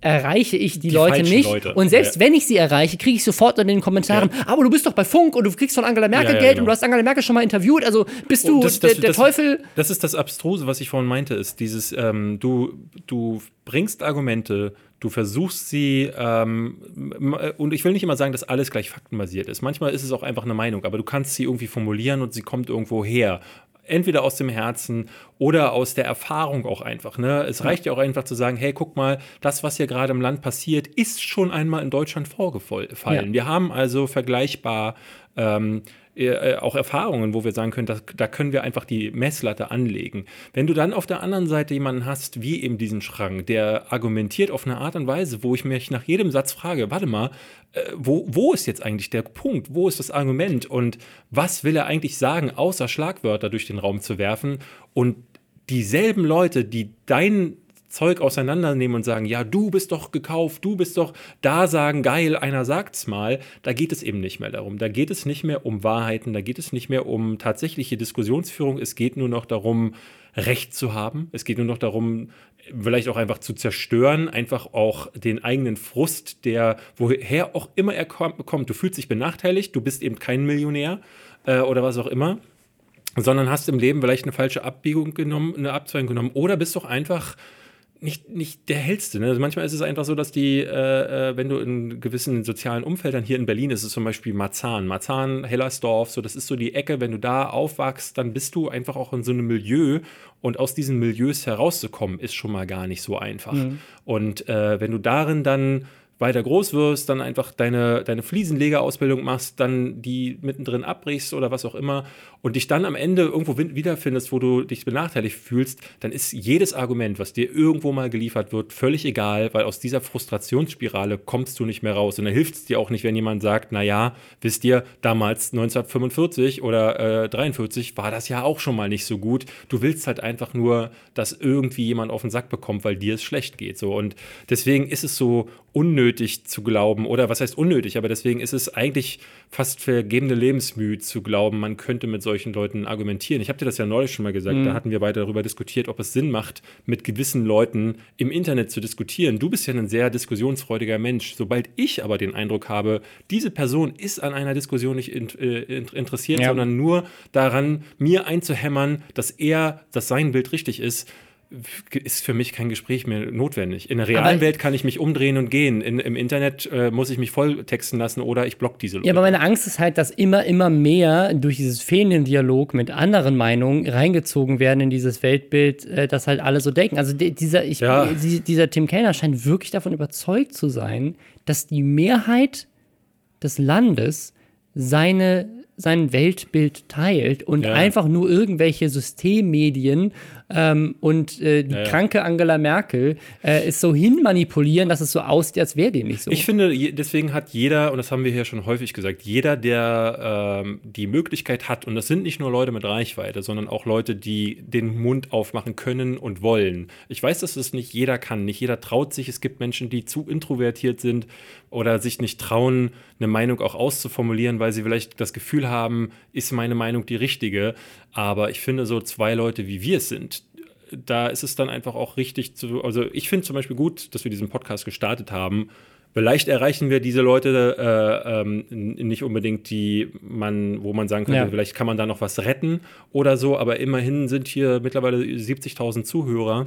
erreiche ich die, die Leute nicht. Leute. Und selbst ja. wenn ich sie erreiche, kriege ich sofort in den Kommentaren, ja. aber du bist doch bei Funk und du kriegst von Angela Merkel ja, Geld genau. und du hast Angela Merkel schon mal interviewt, also bist du das, das, der, der das, Teufel. Das ist das Abstruse, was ich vorhin meinte, ist dieses, ähm, du, du bringst Argumente, du versuchst sie, ähm, und ich will nicht immer sagen, dass alles gleich faktenbasiert ist. Manchmal ist es auch einfach eine Meinung, aber du kannst sie irgendwie formulieren und sie kommt irgendwo her entweder aus dem Herzen oder aus der Erfahrung auch einfach. Ne? Es reicht ja auch einfach zu sagen, hey, guck mal, das, was hier gerade im Land passiert, ist schon einmal in Deutschland vorgefallen. Ja. Wir haben also vergleichbar ähm, äh, äh, auch Erfahrungen, wo wir sagen können, da, da können wir einfach die Messlatte anlegen. Wenn du dann auf der anderen Seite jemanden hast, wie eben diesen Schrank, der argumentiert auf eine Art und Weise, wo ich mich nach jedem Satz frage, warte mal, äh, wo, wo ist jetzt eigentlich der Punkt? Wo ist das Argument? Und was will er eigentlich sagen, außer Schlagwörter durch den Raum zu werfen? Und dieselben Leute, die dein Zeug auseinandernehmen und sagen, ja, du bist doch gekauft, du bist doch da sagen, geil, einer sagt's mal, da geht es eben nicht mehr darum. Da geht es nicht mehr um Wahrheiten, da geht es nicht mehr um tatsächliche Diskussionsführung, es geht nur noch darum, Recht zu haben. Es geht nur noch darum, vielleicht auch einfach zu zerstören, einfach auch den eigenen Frust, der woher auch immer er kommt. Du fühlst dich benachteiligt, du bist eben kein Millionär äh, oder was auch immer sondern hast im Leben vielleicht eine falsche Abbiegung genommen, eine Abzweigung genommen oder bist doch einfach nicht, nicht der hellste. Ne? Also manchmal ist es einfach so, dass die, äh, äh, wenn du in gewissen sozialen Umfeldern, hier in Berlin ist es zum Beispiel Marzahn, Marzahn, Hellersdorf, so das ist so die Ecke, wenn du da aufwachst, dann bist du einfach auch in so einem Milieu und aus diesen Milieus herauszukommen, ist schon mal gar nicht so einfach. Mhm. Und äh, wenn du darin dann weiter groß wirst, dann einfach deine, deine Fliesenlegerausbildung machst, dann die mittendrin abbrichst oder was auch immer und dich dann am Ende irgendwo wiederfindest, wo du dich benachteiligt fühlst, dann ist jedes Argument, was dir irgendwo mal geliefert wird, völlig egal, weil aus dieser Frustrationsspirale kommst du nicht mehr raus. Und da hilft es dir auch nicht, wenn jemand sagt, naja, wisst ihr, damals 1945 oder äh, 43 war das ja auch schon mal nicht so gut. Du willst halt einfach nur, dass irgendwie jemand auf den Sack bekommt, weil dir es schlecht geht. So. Und deswegen ist es so unnötig zu glauben, oder was heißt unnötig, aber deswegen ist es eigentlich fast vergebene Lebensmühe zu glauben, man könnte mit solchen Leuten argumentieren. Ich habe dir das ja neulich schon mal gesagt, mhm. da hatten wir beide darüber diskutiert, ob es Sinn macht, mit gewissen Leuten im Internet zu diskutieren. Du bist ja ein sehr diskussionsfreudiger Mensch. Sobald ich aber den Eindruck habe, diese Person ist an einer Diskussion nicht in, äh, interessiert, ja. sondern nur daran, mir einzuhämmern, dass er, dass sein Bild richtig ist, ist für mich kein Gespräch mehr notwendig. In der realen aber Welt kann ich mich umdrehen und gehen. In, Im Internet äh, muss ich mich voll texten lassen oder ich block diese Leute. Ja, aber meine Angst ist halt, dass immer, immer mehr durch dieses fehlende Dialog mit anderen Meinungen reingezogen werden in dieses Weltbild, äh, das halt alle so denken. Also dieser, ich, ja. dieser Tim Kellner scheint wirklich davon überzeugt zu sein, dass die Mehrheit des Landes seine sein Weltbild teilt und ja. einfach nur irgendwelche Systemmedien ähm, und äh, die ja, ja. kranke Angela Merkel äh, es so hinmanipulieren, dass es so aussieht, als wäre die nicht so. Ich finde, deswegen hat jeder, und das haben wir hier schon häufig gesagt, jeder, der ähm, die Möglichkeit hat, und das sind nicht nur Leute mit Reichweite, sondern auch Leute, die den Mund aufmachen können und wollen. Ich weiß, dass es nicht jeder kann, nicht jeder traut sich. Es gibt Menschen, die zu introvertiert sind oder sich nicht trauen, eine Meinung auch auszuformulieren, weil sie vielleicht das Gefühl haben, ist meine Meinung die richtige. Aber ich finde, so zwei Leute wie wir es sind, da ist es dann einfach auch richtig zu. Also, ich finde zum Beispiel gut, dass wir diesen Podcast gestartet haben. Vielleicht erreichen wir diese Leute äh, ähm, nicht unbedingt, die man, wo man sagen könnte, ja. vielleicht kann man da noch was retten oder so, aber immerhin sind hier mittlerweile 70.000 Zuhörer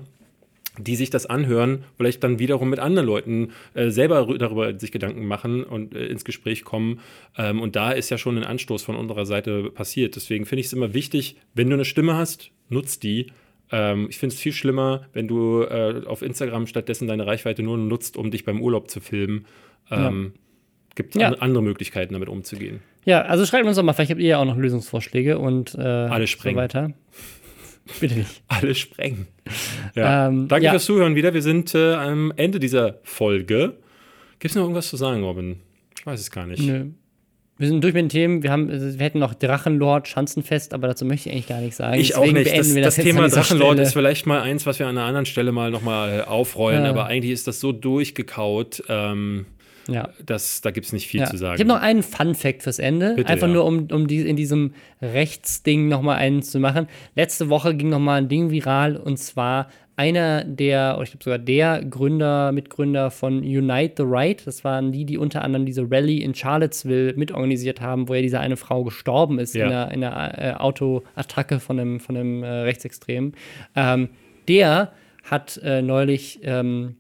die sich das anhören, vielleicht dann wiederum mit anderen Leuten äh, selber darüber sich Gedanken machen und äh, ins Gespräch kommen. Ähm, und da ist ja schon ein Anstoß von unserer Seite passiert. Deswegen finde ich es immer wichtig, wenn du eine Stimme hast, nutzt die. Ähm, ich finde es viel schlimmer, wenn du äh, auf Instagram stattdessen deine Reichweite nur nutzt, um dich beim Urlaub zu filmen. Ähm, ja. Gibt ja. andere Möglichkeiten, damit umzugehen. Ja, also schreibt uns doch mal, vielleicht habt ihr ja auch noch Lösungsvorschläge und äh, Alle sprengen. so weiter. Bitte nicht. Alle sprengen. Ja. Ähm, Danke ja. fürs Zuhören wieder. Wir sind äh, am Ende dieser Folge. Gibt es noch irgendwas zu sagen, Robin? Ich weiß es gar nicht. Nö. Wir sind durch mit den Themen. Wir, haben, wir hätten noch Drachenlord, Schanzenfest, aber dazu möchte ich eigentlich gar nichts sagen. Ich Deswegen auch nicht. Das, das, das Thema Drachenlord ist vielleicht mal eins, was wir an einer anderen Stelle mal nochmal aufrollen, ja. aber eigentlich ist das so durchgekaut. Ähm, ja. Das, da gibt es nicht viel ja. zu sagen. Ich habe noch einen Fun-Fact fürs Ende. Bitte, Einfach ja. nur, um, um die, in diesem Rechtsding nochmal einen zu machen. Letzte Woche ging nochmal ein Ding viral und zwar einer der, oder ich glaube sogar der Gründer, Mitgründer von Unite the Right. Das waren die, die unter anderem diese Rallye in Charlottesville mitorganisiert haben, wo ja diese eine Frau gestorben ist ja. in einer, in einer äh, Autoattacke von einem, von einem äh, Rechtsextremen. Ähm, der hat äh, neulich ähm,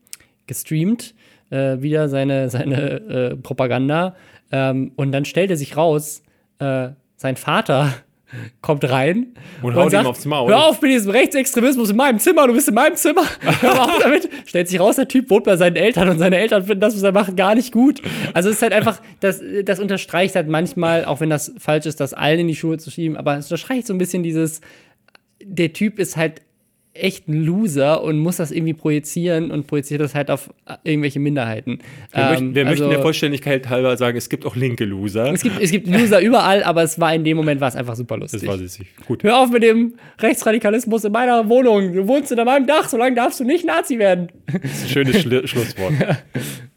gestreamt äh, wieder seine, seine äh, Propaganda. Ähm, und dann stellt er sich raus, äh, sein Vater kommt rein und, und haut sagt, ihm aufs Maul. Hör auf mit diesem Rechtsextremismus in meinem Zimmer, du bist in meinem Zimmer. Hör auf damit. Stellt sich raus, der Typ wohnt bei seinen Eltern und seine Eltern finden das, was er macht, gar nicht gut. Also es ist halt einfach, das, das unterstreicht halt manchmal, auch wenn das falsch ist, das allen in die Schuhe zu schieben, aber es unterstreicht so ein bisschen dieses, der Typ ist halt echt ein Loser und muss das irgendwie projizieren und projiziert das halt auf irgendwelche Minderheiten. Wir, möchten, Ähm, wir möchten also- der Vollständigkeit halber sagen, es gibt auch linke Loser. Es gibt, es gibt Loser überall, aber es war in dem Moment war es einfach super lustig. Das war süßig. Gut. Hör auf mit dem Rechtsradikalismus in meiner Wohnung. Du wohnst unter meinem Dach, solange darfst du nicht Nazi werden. Schönes Schli Schlusswort.